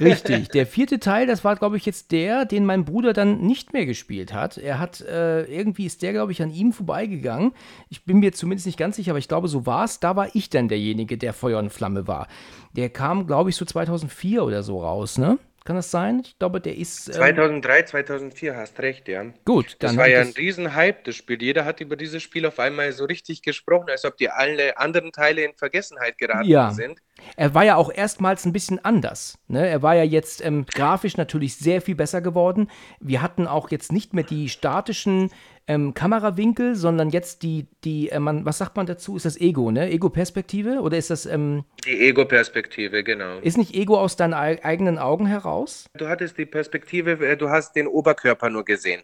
Richtig. Der vierte Teil, das war, glaube ich, jetzt der, den mein Bruder dann nicht mehr gespielt hat. Er hat, äh, irgendwie ist der, glaube ich, an ihm vorbeigegangen. Ich bin mir zumindest nicht ganz sicher, aber ich glaube, so war es. Da war ich dann derjenige, der Feuer und Flamme war. Der kam, glaube ich, so 2004 oder so raus, ne? Kann das sein? Ich glaube, der ist. Ähm, 2003, 2004, hast recht, ja. gut, Das dann war hab ich ja ein das- Riesenhype, das Spiel. Jeder hat über dieses Spiel auf einmal so richtig gesprochen, als ob die alle anderen Teile in Vergessenheit geraten Ja. sind. Er war ja auch erstmals ein bisschen anders. Ne? Er war ja jetzt ähm, grafisch natürlich sehr viel besser geworden. Wir hatten auch jetzt nicht mehr die statischen ähm, Kamerawinkel, sondern jetzt die, die äh, man, was sagt man dazu? Ist das Ego, ne? Ego-Perspektive? Oder ist das, ähm, Die Ego-Perspektive, genau. ist nicht Ego aus deinen ei- eigenen Augen heraus? Du hattest die Perspektive, äh, du hast den Oberkörper nur gesehen.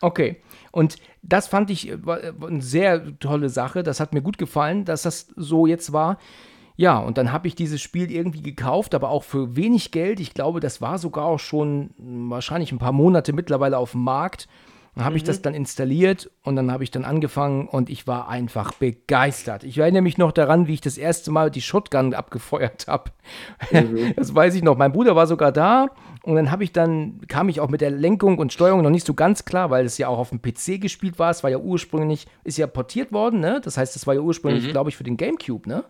Okay. Und das fand ich äh, äh, eine sehr tolle Sache. Das hat mir gut gefallen, dass das so jetzt war. Ja, und dann habe ich dieses Spiel irgendwie gekauft, aber auch für wenig Geld. Ich glaube, das war sogar auch schon wahrscheinlich ein paar Monate mittlerweile auf dem Markt. Dann habe ich das dann installiert und dann habe ich dann angefangen und ich war einfach begeistert. Ich erinnere mich noch daran, wie ich das erste Mal die Shotgun abgefeuert [LAUGHS] habe. Das weiß ich noch. Mein Bruder war sogar da und dann habe ich dann, kam ich auch mit der Lenkung und Steuerung noch nicht so ganz klar, weil es ja auch auf dem PC gespielt war. Es war ja ursprünglich, ist ja portiert worden, ne? Das heißt, es war ja ursprünglich, glaube ich, für den Gamecube, ne?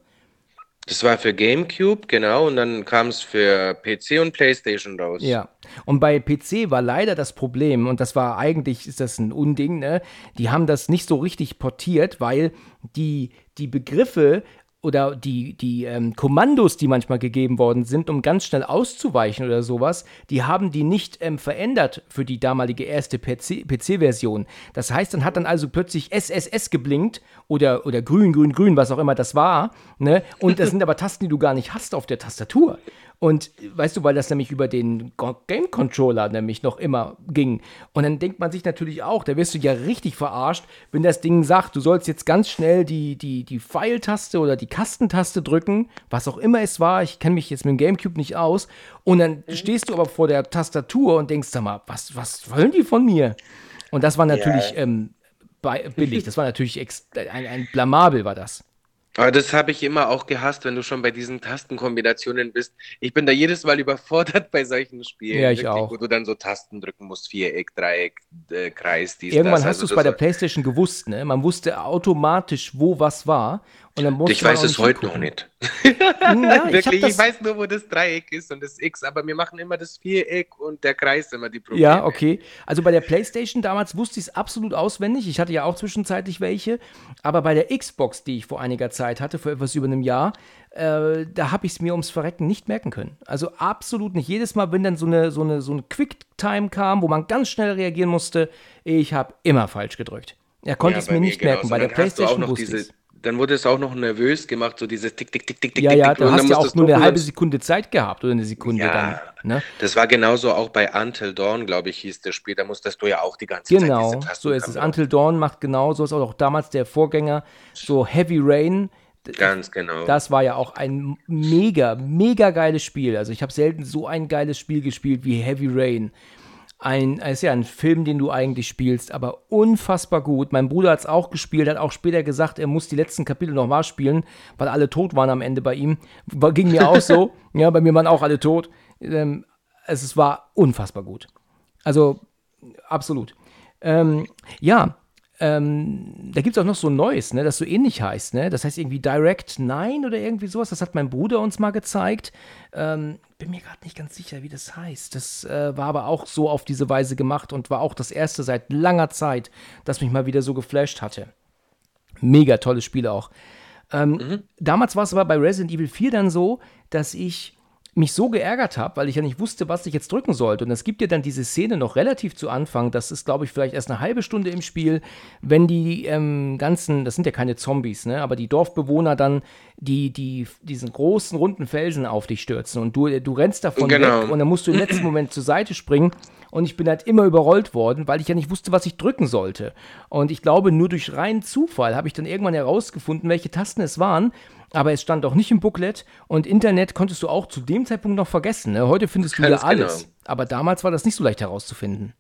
Das war für GameCube, genau, und dann kam es für PC und PlayStation raus. Ja. Und bei PC war leider das Problem, und das war eigentlich, ist das ein Unding, ne? Die haben das nicht so richtig portiert, weil die, die Begriffe oder die, die ähm, Kommandos, die manchmal gegeben worden sind, um ganz schnell auszuweichen oder sowas, die haben die nicht ähm, verändert für die damalige erste PC-Version. das heißt, dann hat dann also plötzlich SSS geblinkt oder, oder grün, grün, grün, was auch immer das war. Ne? Und das sind aber Tasten, die du gar nicht hast auf der Tastatur. Und weißt du, weil das nämlich über den Game Controller nämlich noch immer ging. Und dann denkt man sich natürlich auch, da wirst du ja richtig verarscht, wenn das Ding sagt, du sollst jetzt ganz schnell die, die, die Pfeiltaste oder die Kastentaste drücken, was auch immer es war. Ich kenne mich jetzt mit dem Gamecube nicht aus. Und dann mhm. stehst du aber vor der Tastatur und denkst, sag mal, was, was wollen die von mir? Und das war natürlich ja. ähm, billig. Das war natürlich ein, ein Blamabel, war das. Aber das habe ich immer auch gehasst, wenn du schon bei diesen Tastenkombinationen bist. Ich bin da jedes Mal überfordert [LAUGHS] bei solchen Spielen. Ja, ich wirklich, auch. Wo du dann so Tasten drücken musst, Viereck, Dreieck, äh, Kreis, dies, Irgendwann das. hast also du es bei der Playstation gewusst, ne? Man wusste automatisch, wo was war. Und dann ich weiß es heute noch nicht. [LAUGHS] ja, Wirklich, ich, ich, weiß nur, wo das Dreieck ist und das X, aber wir machen immer das Viereck und der Kreis immer die Probleme. Ja, okay. Also bei der PlayStation damals wusste ich es absolut auswendig. Ich hatte ja auch zwischenzeitlich welche, aber bei der Xbox, die ich vor einiger Zeit hatte, vor etwas über einem Jahr, äh, da habe ich es mir ums Verrecken nicht merken können. Also absolut nicht. Jedes Mal, wenn dann so eine, so eine, so eine Quicktime kam, wo man ganz schnell reagieren musste, ich habe immer falsch gedrückt. Er konnte ja, es mir nicht merken. Bei der PlayStation wusste ich dann wurde es auch noch nervös gemacht, so dieses Tick, Tick, Tick, Tick, Tick, Ja, ja, du hast ja auch nur eine halbe Sekunde Zeit gehabt oder eine Sekunde ja, dann. Ne? Das war genauso auch bei Until Dawn, glaube ich, hieß das Spiel. Da musstest du ja auch die ganze genau, Zeit Genau, so ist es. Until Dawn macht genau so, ist auch damals der Vorgänger, so Heavy Rain. Ganz genau. Das war ja auch ein mega, mega geiles Spiel. Also ich habe selten so ein geiles Spiel gespielt wie Heavy Rain ein, ist ja ein Film, den du eigentlich spielst, aber unfassbar gut. Mein Bruder hat es auch gespielt, hat auch später gesagt, er muss die letzten Kapitel nochmal spielen, weil alle tot waren am Ende bei ihm. War, ging mir auch so. [LAUGHS] ja, bei mir waren auch alle tot. Ähm, es, es war unfassbar gut. Also, absolut. Ähm, ja, ähm, da gibt es auch noch so ein neues, ne, das so ähnlich heißt, ne? Das heißt irgendwie Direct 9 oder irgendwie sowas. Das hat mein Bruder uns mal gezeigt. Ähm, bin mir gerade nicht ganz sicher, wie das heißt. Das äh, war aber auch so auf diese Weise gemacht und war auch das erste seit langer Zeit, das mich mal wieder so geflasht hatte. Mega tolles Spiel auch. Ähm, mhm. Damals war es aber bei Resident Evil 4 dann so, dass ich mich so geärgert habe, weil ich ja nicht wusste, was ich jetzt drücken sollte. Und es gibt ja dann diese Szene noch relativ zu Anfang, das ist, glaube ich, vielleicht erst eine halbe Stunde im Spiel, wenn die ähm, ganzen, das sind ja keine Zombies, ne, aber die Dorfbewohner dann die, die, diesen großen, runden Felsen auf dich stürzen und du, du rennst davon genau. weg und dann musst du im letzten Moment zur Seite springen und ich bin halt immer überrollt worden, weil ich ja nicht wusste, was ich drücken sollte. Und ich glaube, nur durch reinen Zufall habe ich dann irgendwann herausgefunden, welche Tasten es waren aber es stand auch nicht im Booklet und Internet konntest du auch zu dem Zeitpunkt noch vergessen. Ne? Heute findest du Ganz ja alles. Genau. Aber damals war das nicht so leicht herauszufinden.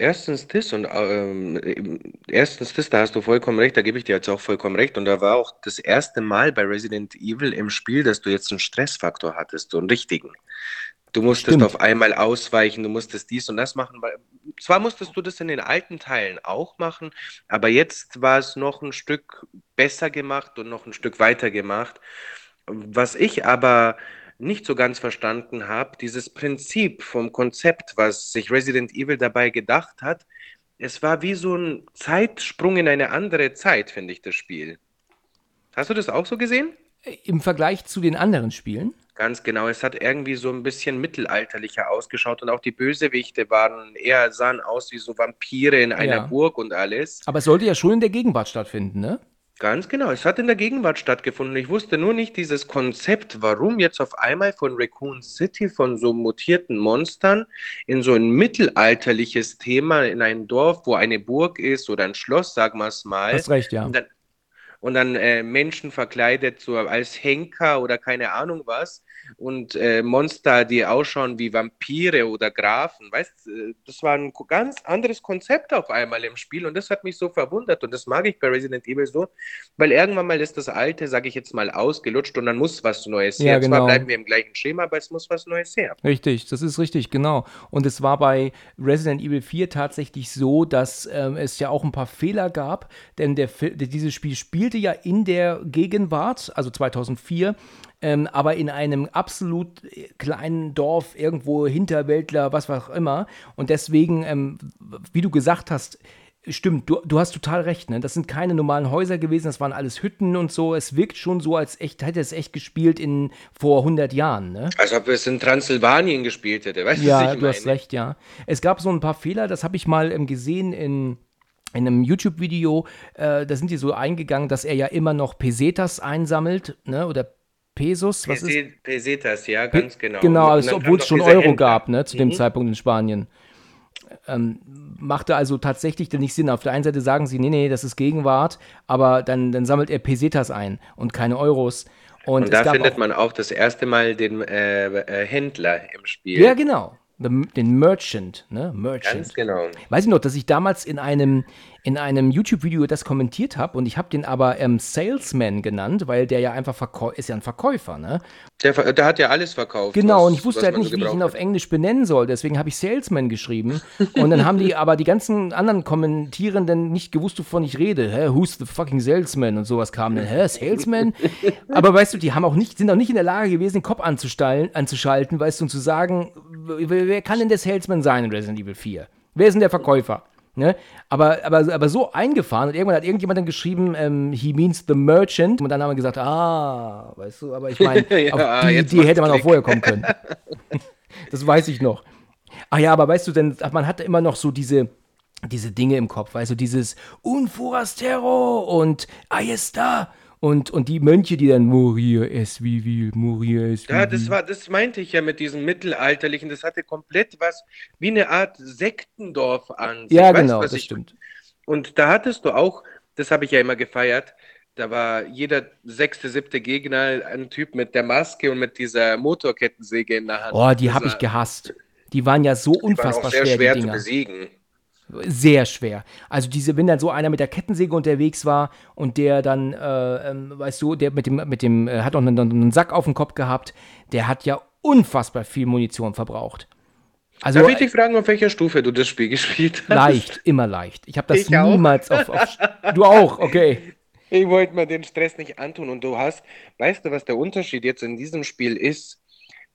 Erstens das und ähm, erstens das, da hast du vollkommen recht, da gebe ich dir jetzt auch vollkommen recht. Und da war auch das erste Mal bei Resident Evil im Spiel, dass du jetzt einen Stressfaktor hattest, so einen richtigen. Du musstest Stimmt. auf einmal ausweichen, du musstest dies und das machen. Zwar musstest du das in den alten Teilen auch machen, aber jetzt war es noch ein Stück besser gemacht und noch ein Stück weiter gemacht. Was ich aber nicht so ganz verstanden habe, dieses Prinzip vom Konzept, was sich Resident Evil dabei gedacht hat, es war wie so ein Zeitsprung in eine andere Zeit, finde ich, das Spiel. Hast du das auch so gesehen? Im Vergleich zu den anderen Spielen? Ganz genau. Es hat irgendwie so ein bisschen mittelalterlicher ausgeschaut und auch die Bösewichte waren eher, sahen aus wie so Vampire in einer ja. Burg und alles. Aber es sollte ja schon in der Gegenwart stattfinden, ne? Ganz genau. Es hat in der Gegenwart stattgefunden. Ich wusste nur nicht dieses Konzept, warum jetzt auf einmal von Raccoon City, von so mutierten Monstern, in so ein mittelalterliches Thema, in ein Dorf, wo eine Burg ist oder ein Schloss, sagen wir es mal. Hast recht, ja. Und dann, und dann äh, Menschen verkleidet, so als Henker oder keine Ahnung was, und äh, Monster, die ausschauen wie Vampire oder Grafen. Weißt äh, das war ein ganz anderes Konzept auf einmal im Spiel und das hat mich so verwundert und das mag ich bei Resident Evil so, weil irgendwann mal ist das Alte, sage ich jetzt mal, ausgelutscht und dann muss was Neues Ja, her. genau. Zwar bleiben wir im gleichen Schema, aber es muss was Neues her. Richtig, das ist richtig, genau. Und es war bei Resident Evil 4 tatsächlich so, dass ähm, es ja auch ein paar Fehler gab, denn der, dieses Spiel spielte ja in der Gegenwart, also 2004, ähm, aber in einem absolut äh, kleinen Dorf, irgendwo Hinterwäldler, was auch immer. Und deswegen, ähm, wie du gesagt hast, Stimmt, du, du hast total recht, ne? Das sind keine normalen Häuser gewesen, das waren alles Hütten und so. Es wirkt schon so, als echt, hätte es echt gespielt in vor 100 Jahren, ne? Als ob es in Transsilvanien gespielt hätte. Weißt du, Ja, was ich du hast meine? recht, ja. Es gab so ein paar Fehler, das habe ich mal ähm, gesehen in, in einem YouTube-Video. Äh, da sind die so eingegangen, dass er ja immer noch Pesetas einsammelt, ne? Oder Pesos, was ist? Pese- Pesetas, ja, ganz genau. Genau, also, obwohl es schon Euro Händler. gab, ne, zu dem Mhm. Zeitpunkt in Spanien. Ähm, machte also tatsächlich nicht Sinn. Auf der einen Seite sagen sie, nee, nee, das ist Gegenwart, aber dann, dann sammelt er Pesetas ein und keine Euros. Und, Und da findet auch, man auch das erste Mal den äh, äh, Händler im Spiel. Ja, genau. Den Merchant, ne? Merchant. Ganz genau. Weiß ich noch, dass ich damals in einem, in einem YouTube-Video das kommentiert habe und ich habe den aber ähm, Salesman genannt, weil der ja einfach Verkäu ist ja ein Verkäufer, ne? Der, der hat ja alles verkauft. Genau, was- und ich wusste halt nicht, so wie ich ihn auf Englisch benennen soll, deswegen habe ich Salesman geschrieben und dann haben die aber die ganzen anderen Kommentierenden nicht gewusst, wovon ich rede. Hä, who's the fucking Salesman und sowas kam dann. Hä, Salesman? aber weißt du, die haben auch nicht, sind auch nicht in der Lage gewesen, den Kopf anzustellen, anzuschalten, weißt du, und zu sagen, wer, wer kann denn der Salesman sein in Resident Evil 4? Wer ist denn der Verkäufer? Ne? Aber, aber, aber so eingefahren und irgendwann hat irgendjemand dann geschrieben, ähm, he means the merchant. Und dann haben wir gesagt, ah, weißt du, aber ich meine, [LAUGHS] Ja, auf die Idee hätte man auch vorher kommen können. [LAUGHS] [LAUGHS] das weiß ich noch. Ach ja, aber weißt du, denn man hatte immer noch so diese, diese Dinge im Kopf, weißt du, dieses Un forastero und ahí está und, und die Mönche, die dann Morir es vivil, Morir es Ja, das vivil. war, das meinte ich ja mit diesem mittelalterlichen. Das hatte komplett was wie eine Art Sektendorf an. Ja, Weißt du, genau, was das ich- stimmt. Und da hattest du auch, das habe ich ja immer gefeiert, da war jeder sechste, siebte Gegner ein Typ mit der Maske und mit dieser Motorkettensäge in der Hand. Oh, die habe ich gehasst. Die waren ja so die waren unfassbar auch sehr schwer, schwer die zu besiegen. Sehr schwer. Also diese, wenn dann so einer mit der Kettensäge unterwegs war und der dann, äh, ähm, weißt du, der mit dem, mit dem, äh, hat auch einen, einen Sack auf dem Kopf gehabt, der hat ja unfassbar viel Munition verbraucht. Also Darf ich dich fragen, auf welcher Stufe du das Spiel [LAUGHS] gespielt hast? leicht, immer leicht. Ich habe das Ich niemals auf, auf. Du auch, okay. Ich wollte mir den Stress nicht antun und du hast, weißt du, was der Unterschied jetzt in diesem Spiel ist?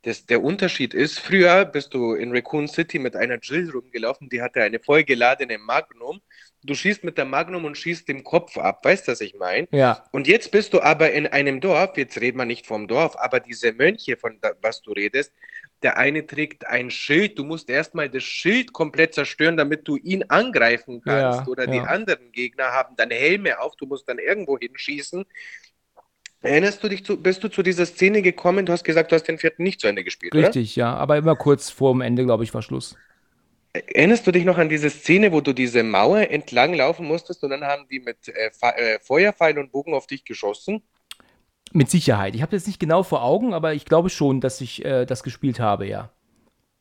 Das, der Unterschied ist, früher bist du in Raccoon City mit einer Jill rumgelaufen, die hatte eine vollgeladene Magnum. Du schießt mit der Magnum und schießt den Kopf ab, weißt du, was ich meine? Ja, Und jetzt bist du aber in einem Dorf, jetzt redet man nicht vom Dorf, aber diese Mönche, von da, was du redest, der eine trägt ein Schild, du musst erstmal das Schild komplett zerstören, damit du ihn angreifen kannst. Ja, Oder die ja. anderen Gegner haben dann Helme auf, du musst dann irgendwo hinschießen. Erinnerst du dich zu, bist du zu dieser Szene gekommen? Du hast gesagt, du hast den vierten nicht zu Ende gespielt, richtig, ja. Aber immer kurz vor dem Ende, glaube ich, war Schluss. oder? Erinnerst du dich noch an diese Szene, wo du diese Mauer entlang laufen musstest und dann haben die mit äh, äh, Feuerpfeil und Bogen auf dich geschossen? Mit Sicherheit. Ich habe das nicht genau vor Augen, aber ich glaube schon, dass ich äh, das gespielt habe, ja.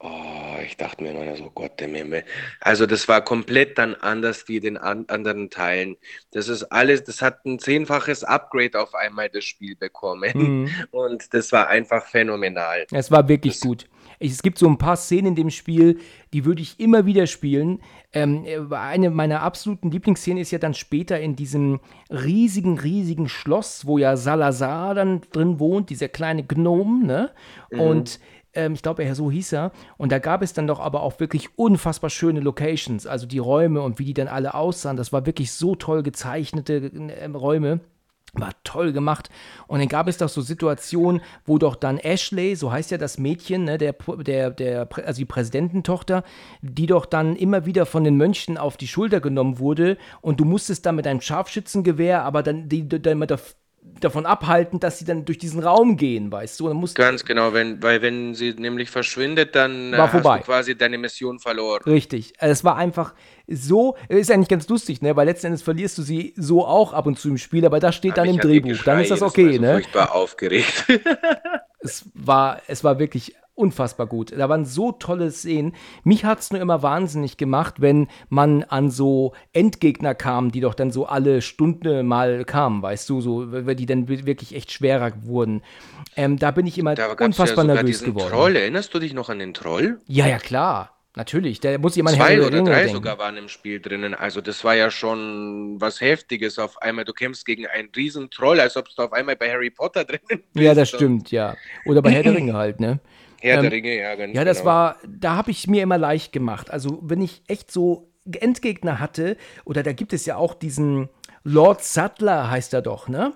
Oh, ich dachte mir immer so, Gott im Himmel. Also das war komplett dann anders wie den an anderen Teilen. Das ist alles, das hat ein zehnfaches Upgrade auf einmal das Spiel bekommen. Mhm. [LAUGHS] Und das war einfach phänomenal. Es war wirklich Das- gut. Es gibt so ein paar Szenen in dem Spiel, die würde ich immer wieder spielen. Ähm, äh, eine meiner absoluten Lieblingsszenen ist ja dann später in diesem riesigen, riesigen Schloss, wo ja Salazar dann drin wohnt, dieser kleine Gnome, ne? Und ähm, ich glaube, er so hieß er. Und da gab es dann doch aber auch wirklich unfassbar schöne Locations, also die Räume und wie die dann alle aussahen. Das war wirklich so toll gezeichnete äh, Räume. War toll gemacht. Und dann gab es doch so Situationen, wo doch dann Ashley, so heißt ja das Mädchen, ne, der, der, der, also die Präsidententochter, die doch dann immer wieder von den Mönchen auf die Schulter genommen wurde und du musstest dann mit einem Scharfschützengewehr, aber dann die, die, dav- davon abhalten, dass sie dann durch diesen Raum gehen, weißt du? Und dann Ganz genau, wenn, weil wenn sie nämlich verschwindet, dann äh, War hast vorbei. du quasi deine Mission verloren. Richtig. Also Es war einfach so, ist eigentlich ganz lustig, ne? Weil letzten Endes verlierst du sie so auch ab und zu im Spiel, aber das steht dann Aber im ich hatte Drehbuch. Dann ist das okay, war so ne? furchtbar aufgeregt. [LAUGHS] es war, es war wirklich unfassbar gut. Da waren so tolle Szenen. Mich hat es nur immer wahnsinnig gemacht, wenn man an so Endgegner kam, die doch dann so alle Stunde mal kamen, weißt du, so, die dann wirklich echt schwerer wurden. Ähm, da bin ich immer Da unfassbar ja nervös geworden. Troll. Erinnerst du dich noch an den Troll? Ja, ja, klar. Natürlich. Da muss jemand Zwei der oder Ringe drei denken. sogar waren im Spiel drinnen. Also das war ja schon was Heftiges auf einmal. Du kämpfst gegen einen riesen Troll, als ob du auf einmal bei Harry Potter [LAUGHS] drinnen bist. Ja, das stimmt, ja. Oder bei Herr der Ringe [CLEARS THROAT] halt, ne? Herr Ähm, der Ringe, ja, ganz Ja, das genau. war, da habe ich mir immer leicht gemacht. Also, wenn ich echt so Endgegner hatte, oder da gibt es ja auch diesen Lord Sattler, heißt er doch, ne?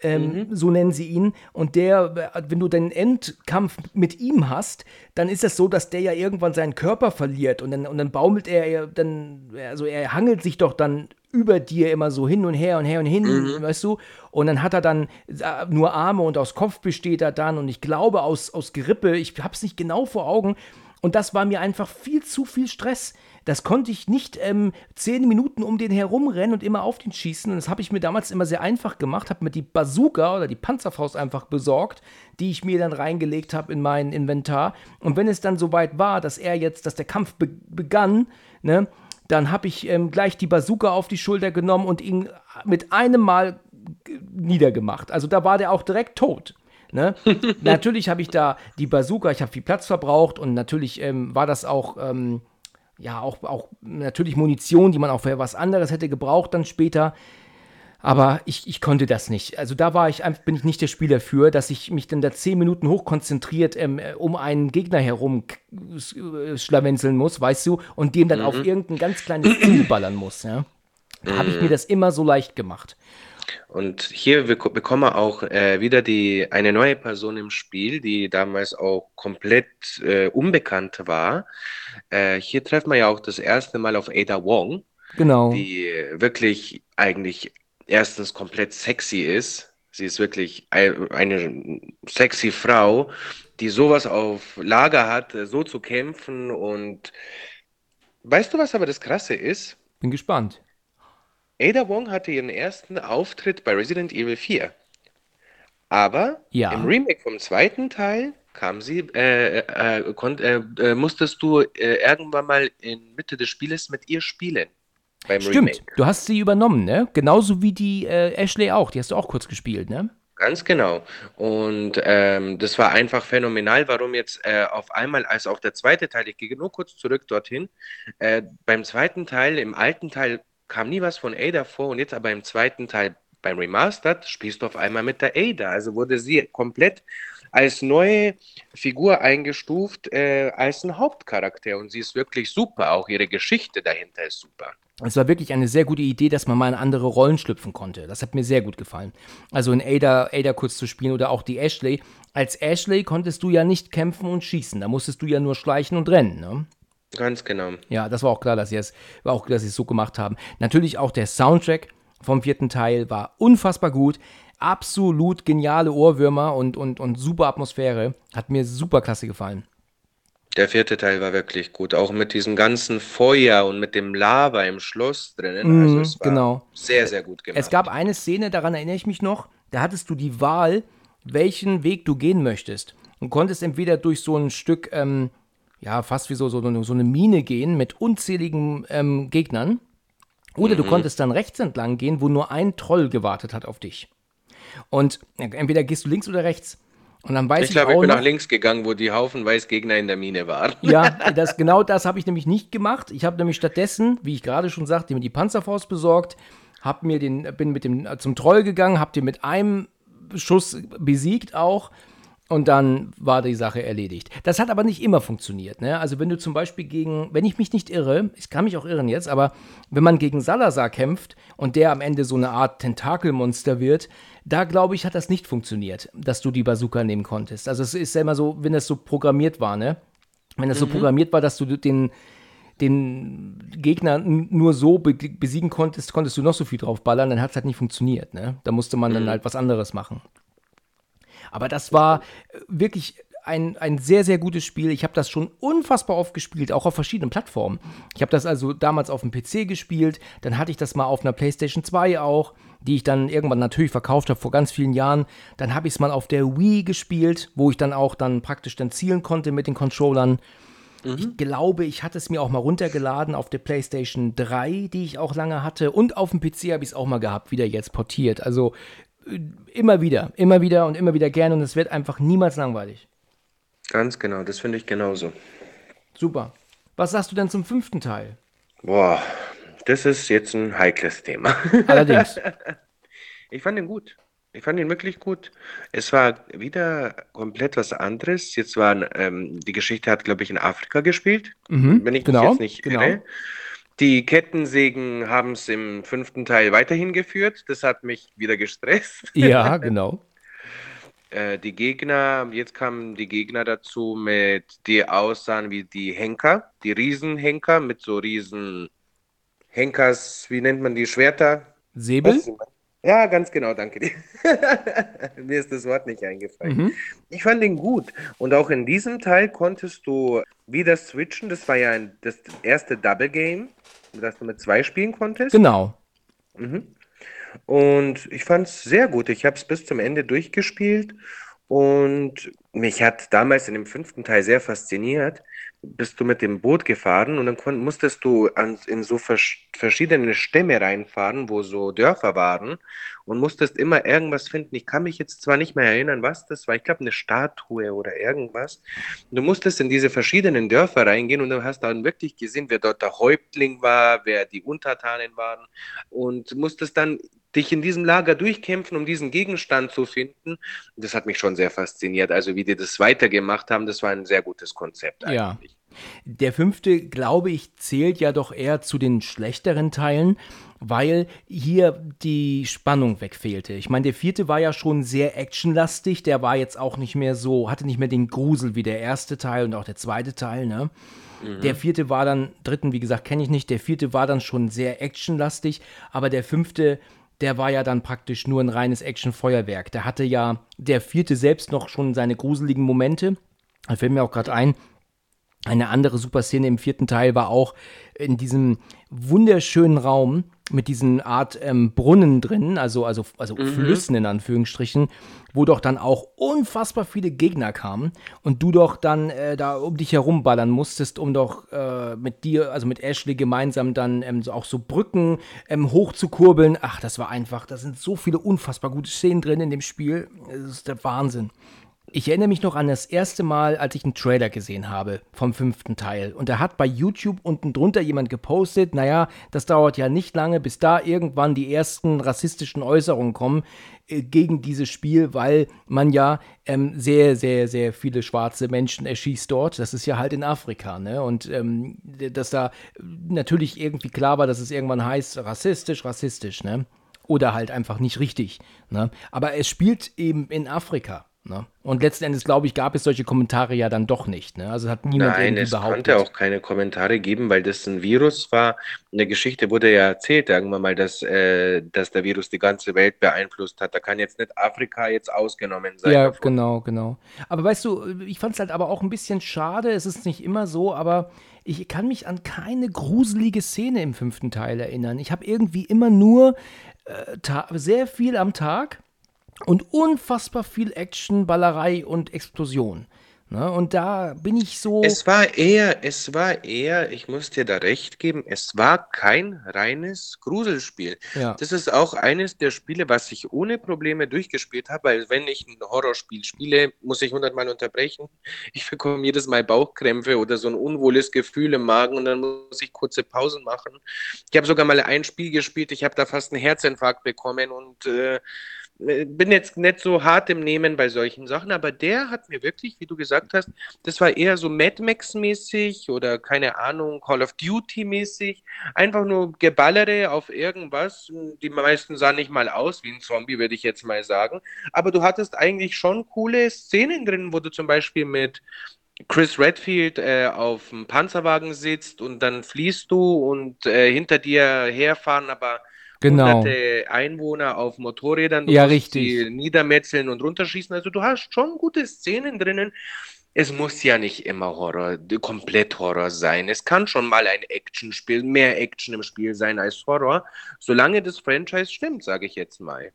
Ähm, So nennen sie ihn. Und der, wenn du den Endkampf mit ihm hast, dann ist es so, dass der ja irgendwann seinen Körper verliert und dann, und dann baumelt er, dann, also er hangelt sich doch dann über dir immer so hin und her und her und hin, weißt du? Und dann hat er dann äh, nur Arme und aus Kopf besteht er dann und ich glaube aus, aus Gerippe, ich hab's nicht genau vor Augen. Und das war mir einfach viel zu viel Stress. Das konnte ich nicht ähm, zehn Minuten um den herumrennen und immer auf den schießen. Und das habe ich mir damals immer sehr einfach gemacht, habe mir die Bazooka oder die Panzerfaust einfach besorgt, die ich mir dann reingelegt habe in mein Inventar. Und wenn es dann soweit war, dass er jetzt, dass der Kampf be begann, ne, dann habe ich ähm, gleich die Bazooka auf die Schulter genommen und ihn mit einem Mal g- niedergemacht. Also da war der auch direkt tot. Ne? [LAUGHS] natürlich habe ich da die Bazooka, ich habe viel Platz verbraucht und natürlich ähm, war das auch, ähm, ja, auch, auch natürlich Munition, die man auch für was anderes hätte gebraucht dann später. Aber ich, ich konnte das nicht. Also da war ich einfach, bin ich nicht der Spieler für, dass ich mich dann da zehn Minuten hochkonzentriert ähm, äh, um einen Gegner herum äh, schlawenzeln muss, weißt du, und dem dann auf irgendein ganz kleines Ziel [CLEARS THROAT] ballern muss, ja. Da habe ich mir das immer so leicht gemacht. Und hier bek- bekommen wir auch äh, wieder die, eine neue Person im Spiel, die damals auch komplett äh, unbekannt war. Äh, hier treffen wir ja auch das erste Mal auf Ada Wong, Genau. die wirklich eigentlich erstens komplett sexy ist. Sie ist wirklich ein- eine sexy Frau, die sowas auf Lager hat, äh, so zu kämpfen. Und weißt du, was aber das Krasse ist? Bin gespannt. Ada Wong hatte ihren ersten Auftritt bei Resident Evil 4. Aber Ja. im Remake vom zweiten Teil kam sie, äh, äh, konnt, äh, äh, musstest du äh, irgendwann mal in Mitte des Spieles mit ihr spielen. Beim Stimmt, Remake. du hast sie übernommen, ne? Genauso wie die äh, Ashley auch. Die hast du auch kurz gespielt, ne? Ganz genau. Und ähm, das war einfach phänomenal, warum jetzt äh, auf einmal, als auch der zweite Teil, ich gehe nur kurz zurück dorthin, äh, beim zweiten Teil, im alten Teil kam nie was von Ada vor und jetzt aber im zweiten Teil, beim Remastered, spielst du auf einmal mit der Ada. Also wurde sie komplett als neue Figur eingestuft, äh, als ein Hauptcharakter und sie ist wirklich super. Auch ihre Geschichte dahinter ist super. Es war wirklich eine sehr gute Idee, dass man mal in andere Rollen schlüpfen konnte. Das hat mir sehr gut gefallen. Also in Ada, Ada kurz zu spielen oder auch die Ashley. Als Ashley konntest du ja nicht kämpfen und schießen. Da musstest du ja nur schleichen und rennen, ne? Ganz genau. Ja, das war auch klar, dass sie es, war auch, dass sie es so gemacht haben. Natürlich auch der Soundtrack vom vierten Teil war unfassbar gut. Absolut geniale Ohrwürmer und, und, und super Atmosphäre. Hat mir super klasse gefallen. Der vierte Teil war wirklich gut, auch mit diesem ganzen Feuer und mit dem Lava im Schloss drinnen. Also Mhm, es war genau. sehr, sehr gut gemacht. Es gab eine Szene, daran erinnere ich mich noch, da hattest du die Wahl, welchen Weg du gehen möchtest. Und konntest entweder durch so ein Stück, ähm, ja, fast wie so, so, eine- so eine Mine gehen mit unzähligen ähm, Gegnern. Oder Mhm. du konntest dann rechts entlang gehen, wo nur ein Troll gewartet hat auf dich. Und entweder gehst du links oder rechts. Und dann weiß ich ich, glaube, ich bin noch, nach links gegangen, wo die haufenweise Gegner in der Mine waren. [LAUGHS] ja, [LAUGHS] das, genau das habe ich nämlich nicht gemacht. Ich habe nämlich stattdessen, wie ich gerade schon sagte, mir die Panzerfaust besorgt, hab mir den, bin mit dem zum Troll gegangen, hab den mit einem Schuss besiegt auch. Und dann war die Sache erledigt. Das hat aber nicht immer funktioniert. Ne? Also wenn du zum Beispiel gegen, wenn ich mich nicht irre, ich kann mich auch irren jetzt, aber wenn man gegen Salazar kämpft und der am Ende so eine Art Tentakelmonster wird, da glaube ich, hat das nicht funktioniert, dass du die Bazooka nehmen konntest. Also es ist ja immer so, wenn das so programmiert war, ne? Wenn das so programmiert war, dass du den, den Gegner nur so be besiegen konntest, konntest du noch so viel draufballern, dann hat es halt nicht funktioniert. Ne? Da musste man dann halt was anderes machen. Aber das war äh, wirklich ein, ein sehr, sehr gutes Spiel. Ich habe das schon unfassbar oft gespielt, auch auf verschiedenen Plattformen. Ich habe das also damals auf dem PC gespielt, dann hatte ich das mal auf einer PlayStation 2 auch. die ich dann irgendwann natürlich verkauft habe vor ganz vielen Jahren. Dann habe ich es mal auf der Wii gespielt, wo ich dann auch dann praktisch dann zielen konnte mit den Controllern. Ich glaube, ich hatte es mir auch mal runtergeladen auf der PlayStation 3, die ich auch lange hatte. Und auf dem PC habe ich es auch mal gehabt, wieder jetzt portiert. Also immer wieder, immer wieder und immer wieder gerne. Und es wird einfach niemals langweilig. Ganz genau, das finde ich genauso. Super. Was sagst du denn zum fünften Teil? Boah, das ist jetzt ein heikles Thema. [LAUGHS] Allerdings. Ich fand ihn gut. Ich fand ihn wirklich gut. Es war wieder komplett was anderes. Jetzt war, ähm, die Geschichte hat, glaube ich, in Afrika gespielt, Mhm, wenn ich mich genau, jetzt nicht genau. irre. Die Kettensägen haben es im fünften Teil weiterhin geführt. Das hat mich wieder gestresst. Ja, [LAUGHS] genau. Äh, die Gegner, jetzt kamen die Gegner dazu mit, die aussahen wie die Henker, die Riesenhenker mit so riesen Henkers, wie nennt man die Schwerter? Säbel? Ja, ganz genau, danke dir. [LAUGHS] Mir ist das Wort nicht eingefallen. Mhm. Ich fand ihn gut. Und auch in diesem Teil konntest du wieder switchen. Das war ja ein, das erste Double Game, das du mit zwei spielen konntest. Genau. Mhm. Und ich fand es sehr gut. Ich habe es bis zum Ende durchgespielt und mich hat damals in dem fünften Teil sehr fasziniert. Bist du mit dem Boot gefahren und dann musstest du an, in so vers verschiedene Stämme reinfahren, wo so Dörfer waren und musstest immer irgendwas finden. Ich kann mich jetzt zwar nicht mehr erinnern, was das war. Ich glaube, eine Statue oder irgendwas. Du musstest in diese verschiedenen Dörfer reingehen und du hast dann wirklich gesehen, wer dort der Häuptling war, wer die Untertanen waren und musstest dann dich in diesem Lager durchkämpfen, um diesen Gegenstand zu finden. Das hat mich schon sehr fasziniert. Also wie die das weitergemacht haben, das war ein sehr gutes Konzept Ja. eigentlich. Der fünfte, glaube ich, zählt ja doch eher zu den schlechteren Teilen, weil hier die Spannung wegfehlte. Ich meine, der vierte war ja schon sehr actionlastig, der war jetzt auch nicht mehr so, hatte nicht mehr den Grusel wie der erste Teil und auch der zweite Teil, ne? Der vierte war dann, dritten, wie gesagt, kenne ich nicht, der vierte war dann schon sehr actionlastig, aber der fünfte, der war ja dann praktisch nur ein reines Action-Feuerwerk. Der hatte ja der vierte selbst noch schon seine gruseligen Momente. Da fällt mir auch gerade ein, eine andere super Szene im vierten Teil war auch in diesem wunderschönen Raum mit diesen Art ähm, Brunnen drin, also, also, also Flüssen in Anführungsstrichen, wo doch dann auch unfassbar viele Gegner kamen und du doch dann äh, da um dich herumballern musstest, um doch äh, mit dir, also mit Ashley gemeinsam dann ähm, so auch so Brücken ähm, hochzukurbeln. Ach, das war einfach, da sind so viele unfassbar gute Szenen drin in dem Spiel. Das ist der Wahnsinn. Ich erinnere mich noch an das erste Mal, als ich einen Trailer gesehen habe vom fünften Teil. Und da hat bei YouTube unten drunter jemand gepostet, naja, das dauert ja nicht lange, bis da irgendwann die ersten rassistischen Äußerungen kommen äh, gegen dieses Spiel, weil man ja ähm, sehr, sehr, sehr viele schwarze Menschen erschießt dort. Das ist ja halt in Afrika, ne? Und ähm, dass da natürlich irgendwie klar war, dass es irgendwann heißt, rassistisch, rassistisch, ne? Oder halt einfach nicht richtig. Ne? Aber es spielt eben in Afrika. Ne? Und letzten Endes, glaube ich, gab es solche Kommentare ja dann doch nicht. Ne? Also hat niemand Nein, es behauptet. konnte auch keine Kommentare geben, weil das ein Virus war. In der Geschichte wurde ja erzählt irgendwann mal, dass, äh, dass der Virus die ganze Welt beeinflusst hat. Da kann jetzt nicht Afrika jetzt ausgenommen sein. Ja, davon. genau, genau. Aber weißt du, ich fand es halt aber auch ein bisschen schade. Es ist nicht immer so, aber ich kann mich an keine gruselige Szene im fünften Teil erinnern. Ich habe irgendwie immer nur äh, sehr viel am Tag und unfassbar viel Action, Ballerei und Explosion. Ne? Und da bin ich so. Es war eher, es war eher, ich muss dir da recht geben, es war kein reines Gruselspiel. Ja. Das ist auch eines der Spiele, was ich ohne Probleme durchgespielt habe, weil wenn ich ein Horrorspiel spiele, muss ich hundertmal unterbrechen. Ich bekomme jedes Mal Bauchkrämpfe oder so ein unwohles Gefühl im Magen und dann muss ich kurze Pausen machen. Ich habe sogar mal ein Spiel gespielt, ich habe da fast einen Herzinfarkt bekommen und äh, bin jetzt nicht so hart im Nehmen bei solchen Sachen, aber der hat mir wirklich, wie du gesagt hast, das war eher so Mad Max-mäßig oder keine Ahnung, Call of Duty-mäßig. Einfach nur Geballere auf irgendwas. Die meisten sahen nicht mal aus wie ein Zombie, würde ich jetzt mal sagen. Aber du hattest eigentlich schon coole Szenen drin, wo du zum Beispiel mit Chris Redfield äh, auf dem Panzerwagen sitzt und dann fließt du und äh, hinter dir herfahren, aber Genau. hunderte Einwohner auf Motorrädern, Ja, richtig. niedermetzeln und runterschießen. Also du hast schon gute Szenen drinnen. es muss ja nicht immer Horror, komplett Horror sein. Es kann schon mal ein Actionspiel, mehr Action im Spiel sein als Horror, solange das Franchise stimmt, sage ich jetzt mal.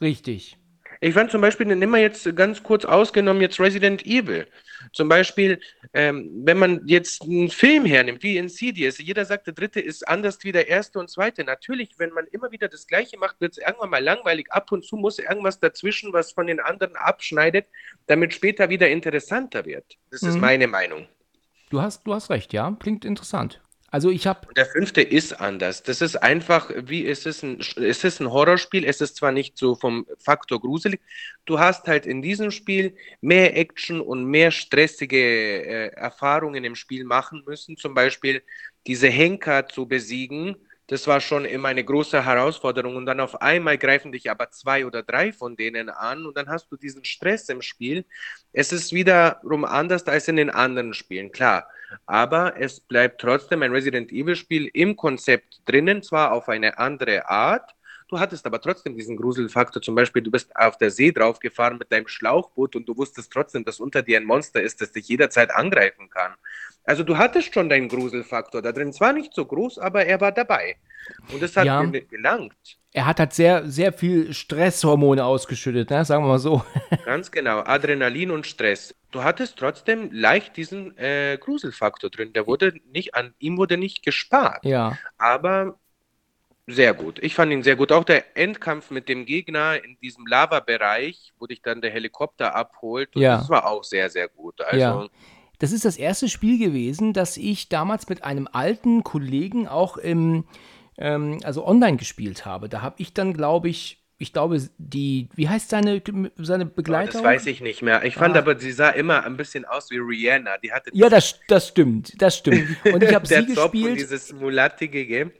Richtig. Ich fand zum Beispiel, nimm mal jetzt ganz kurz ausgenommen jetzt Resident Evil. Zum Beispiel, ähm, wenn man jetzt einen Film hernimmt, wie Insidious, jeder sagt, der dritte ist anders wie der erste und zweite. Natürlich, wenn man immer wieder das Gleiche macht, wird es irgendwann mal langweilig. Ab und zu muss irgendwas dazwischen, was von den anderen abschneidet, damit später wieder interessanter wird. Das mhm. ist meine Meinung. Du hast, du hast recht, ja. Klingt interessant. Also ich habe. Der fünfte ist anders. Das ist einfach, wie ist es ist es ein Horrorspiel? Es ist zwar nicht so vom Faktor gruselig. Du hast halt in diesem Spiel mehr Action und mehr stressige äh, Erfahrungen im Spiel machen müssen. Zum Beispiel diese Henker zu besiegen. Das war schon immer eine große Herausforderung. Und dann auf einmal greifen dich aber zwei oder drei von denen an und dann hast du diesen Stress im Spiel. Es ist wiederum anders als in den anderen Spielen. Klar, aber es bleibt trotzdem ein Resident Evil-Spiel im Konzept drinnen, zwar auf eine andere Art. Du hattest aber trotzdem diesen Gruselfaktor. Zum Beispiel, du bist auf der See draufgefahren mit deinem Schlauchboot und du wusstest trotzdem, dass unter dir ein Monster ist, das dich jederzeit angreifen kann. Also du hattest schon deinen Gruselfaktor da drin. Zwar nicht so groß, aber er war dabei. Und das hat ja. mir gelangt. Er hat halt sehr, sehr viel Stresshormone ausgeschüttet, ne? sagen wir mal so. [LAUGHS] Ganz genau, Adrenalin und Stress. Du hattest trotzdem leicht diesen äh, Gruselfaktor drin. Der wurde nicht, an ihm wurde nicht gespart. Ja. Aber sehr gut. Ich fand ihn sehr gut. Auch der Endkampf mit dem Gegner in diesem Lava-Bereich, wo dich dann der Helikopter abholt, ja. das war auch sehr, sehr gut. Also, ja. Das ist das erste Spiel gewesen, das ich damals mit einem alten Kollegen auch im ähm, also online gespielt habe. Da habe ich dann, glaube ich, ich glaube, die, wie heißt seine, seine Begleitung? das weiß ich nicht mehr. Ich fand ah. aber, sie sah immer ein bisschen aus wie Rihanna. Die hatte ja, das, das stimmt, das stimmt. Und ich habe [LAUGHS] sie Zopf gespielt. Und dieses mulattige Game.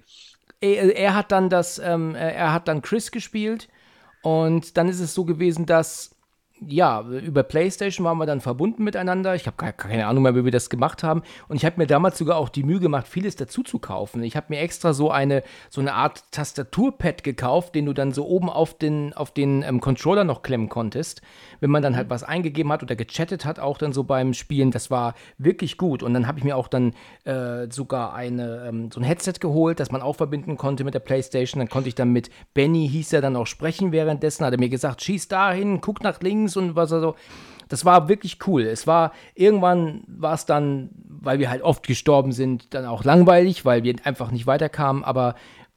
Er, er, hat dann das, ähm, er hat dann Chris gespielt und dann ist es so gewesen, dass ja, über PlayStation waren wir dann verbunden miteinander. Ich habe keine Ahnung mehr, wie wir das gemacht haben. Und ich habe mir damals sogar auch die Mühe gemacht, vieles dazu zu kaufen. Ich habe mir extra so eine, so eine Art Tastaturpad gekauft, den du dann so oben auf den, auf den ähm, Controller noch klemmen konntest. Wenn man dann halt was eingegeben hat oder gechattet hat, auch dann so beim Spielen. Das war wirklich gut. Und dann habe ich mir auch dann äh, sogar eine, ähm, so ein Headset geholt, das man auch verbinden konnte mit der PlayStation. Dann konnte ich dann mit Benny, hieß er dann auch sprechen währenddessen. Hat er mir gesagt, schieß dahin, guck nach links links und was also. Das war wirklich cool. Es war irgendwann war es dann, weil wir halt oft gestorben sind, dann auch langweilig, weil wir einfach nicht weiterkamen. Aber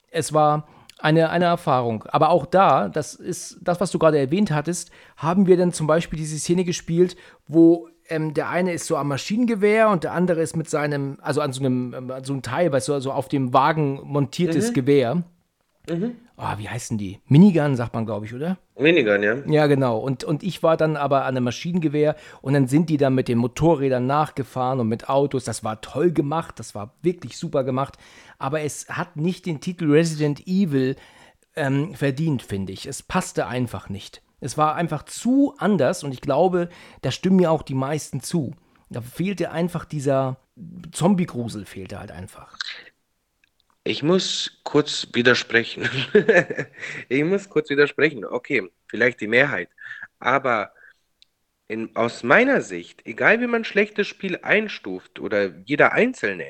es war eine, eine Erfahrung. Aber auch da, das ist das, was du gerade erwähnt hattest, haben wir dann zum Beispiel diese Szene gespielt, wo ähm, der eine ist so am Maschinengewehr und der andere ist mit seinem, also an so einem, ähm, so einem Teil, weißt du, also auf dem Wagen montiertes mhm. Gewehr. Mhm. Oh, wie heißen die? Minigun, sagt man, glaube ich, oder? Minigun, ja. Ja, genau. Und, und ich war dann aber an einem Maschinengewehr und dann sind die dann mit den Motorrädern nachgefahren und mit Autos. Das war toll gemacht, das war wirklich super gemacht. Aber es hat nicht den Titel Resident Evil ähm, verdient, finde ich. Es passte einfach nicht. Es war einfach zu anders und ich glaube, da stimmen mir auch die meisten zu. Da fehlte einfach dieser Zombie-Grusel, fehlte halt einfach. Ich muss kurz widersprechen. [LAUGHS] ich muss kurz widersprechen. Okay, vielleicht die Mehrheit. Aber in, aus meiner Sicht, egal wie man schlechtes Spiel einstuft oder jeder Einzelne,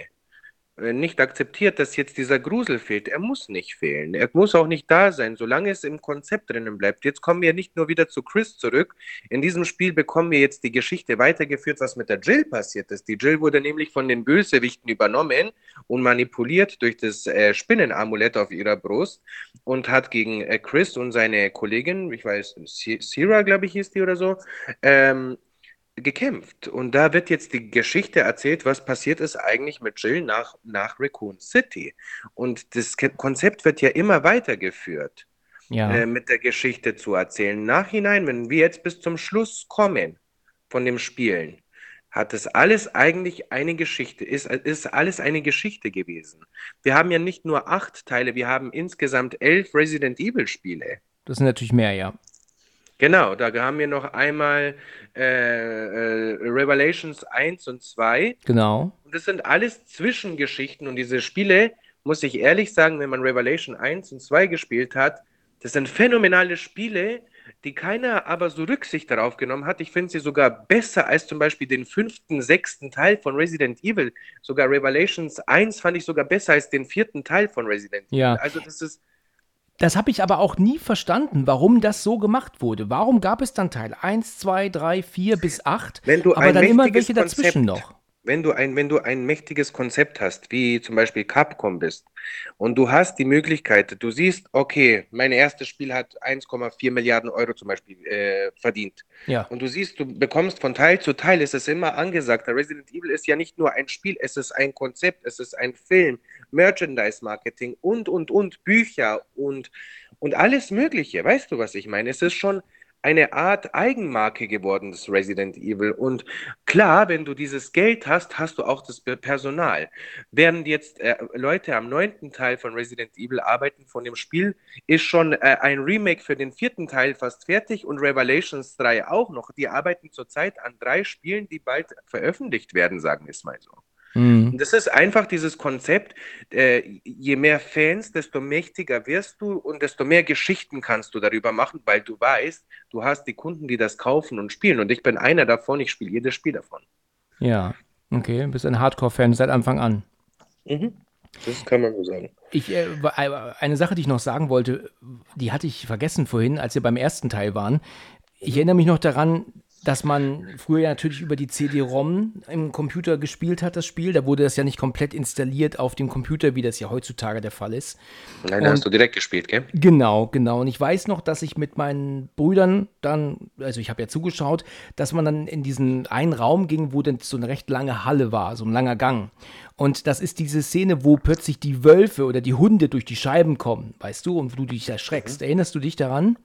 nicht akzeptiert, dass jetzt dieser Grusel fehlt. Er muss nicht fehlen. Er muss auch nicht da sein, solange es im Konzept drinnen bleibt. Jetzt kommen wir nicht nur wieder zu Chris zurück. In diesem Spiel bekommen wir jetzt die Geschichte weitergeführt, was mit der Jill passiert ist. Die Jill wurde nämlich von den Bösewichten übernommen und manipuliert durch das äh, Spinnenamulett auf ihrer Brust und hat gegen äh, Chris und seine Kollegin, ich weiß, Sierra, glaube ich, hieß die oder so, ähm, gekämpft. Und da wird jetzt die Geschichte erzählt, was passiert ist eigentlich mit Jill nach, nach Raccoon City. Und das Konzept wird ja immer weitergeführt, ja. äh, mit der Geschichte zu erzählen. Nachhinein, wenn wir jetzt bis zum Schluss kommen von dem Spielen, hat es alles eigentlich eine Geschichte, ist, ist alles eine Geschichte gewesen. Wir haben ja nicht nur acht Teile, wir haben insgesamt elf Resident Evil Spiele. Das sind natürlich mehr, ja. Genau, da haben wir noch einmal äh, äh, Revelations 1 und 2. Genau. Und das sind alles Zwischengeschichten und diese Spiele, muss ich ehrlich sagen, wenn man Revelation 1 und 2 gespielt hat, das sind phänomenale Spiele, die keiner aber so Rücksicht darauf genommen hat. Ich finde sie sogar besser als zum Beispiel den fünften, sechsten Teil von Resident Evil. Sogar Revelations 1 fand ich sogar besser als den vierten Teil von Resident ja. Evil. Also das ist. Das habe ich aber auch nie verstanden, warum das so gemacht wurde. Warum gab es dann Teil 1, 2, 3, 4 bis 8, Wenn du aber dann immer welche dazwischen Konzept- noch? Wenn du ein, wenn du ein mächtiges Konzept hast, wie zum Beispiel Capcom bist, und du hast die Möglichkeit, du siehst, okay, mein erstes Spiel hat 1,4 Milliarden Euro zum Beispiel äh, verdient. Ja. Und du siehst, du bekommst von Teil zu Teil, es ist immer angesagt. Resident Evil ist ja nicht nur ein Spiel, es ist ein Konzept, es ist ein Film, Merchandise-Marketing und, und, und, Bücher und, und alles Mögliche. Weißt du, was ich meine? Es ist schon eine Art Eigenmarke geworden, das Resident Evil. Und klar, wenn du dieses Geld hast, hast du auch das Personal. Während jetzt äh, Leute am neunten Teil von Resident Evil arbeiten von dem Spiel, ist schon äh, ein Remake für den vierten Teil fast fertig und Revelations 3 auch noch. Die arbeiten zurzeit an drei Spielen, die bald veröffentlicht werden, sagen wir es mal so. Mhm. Das ist einfach dieses Konzept, äh, je mehr Fans, desto mächtiger wirst du und desto mehr Geschichten kannst du darüber machen, weil du weißt, du hast die Kunden, die das kaufen und spielen. Und ich bin einer davon, ich spiele jedes Spiel davon. Ja, okay, bist ein Hardcore-Fan seit Anfang an. Mhm. Das kann man so sagen. Ich, äh, äh, eine Sache, die ich noch sagen wollte, die hatte ich vergessen vorhin, als wir beim ersten Teil waren. Ich erinnere mich noch daran, dass man früher ja natürlich über die CD-ROM im Computer gespielt hat, das Spiel. Da wurde das ja nicht komplett installiert auf dem Computer, wie das ja heutzutage der Fall ist. Nein, da hast du direkt gespielt, gell? Genau, genau. Und ich weiß noch, dass ich mit meinen Brüdern dann, also ich habe ja zugeschaut, dass man dann in diesen einen Raum ging, wo dann so eine recht lange Halle war, so ein langer Gang. Und das ist diese Szene, wo plötzlich die Wölfe oder die Hunde durch die Scheiben kommen, weißt du, und du dich erschreckst. Erinnerst du dich daran?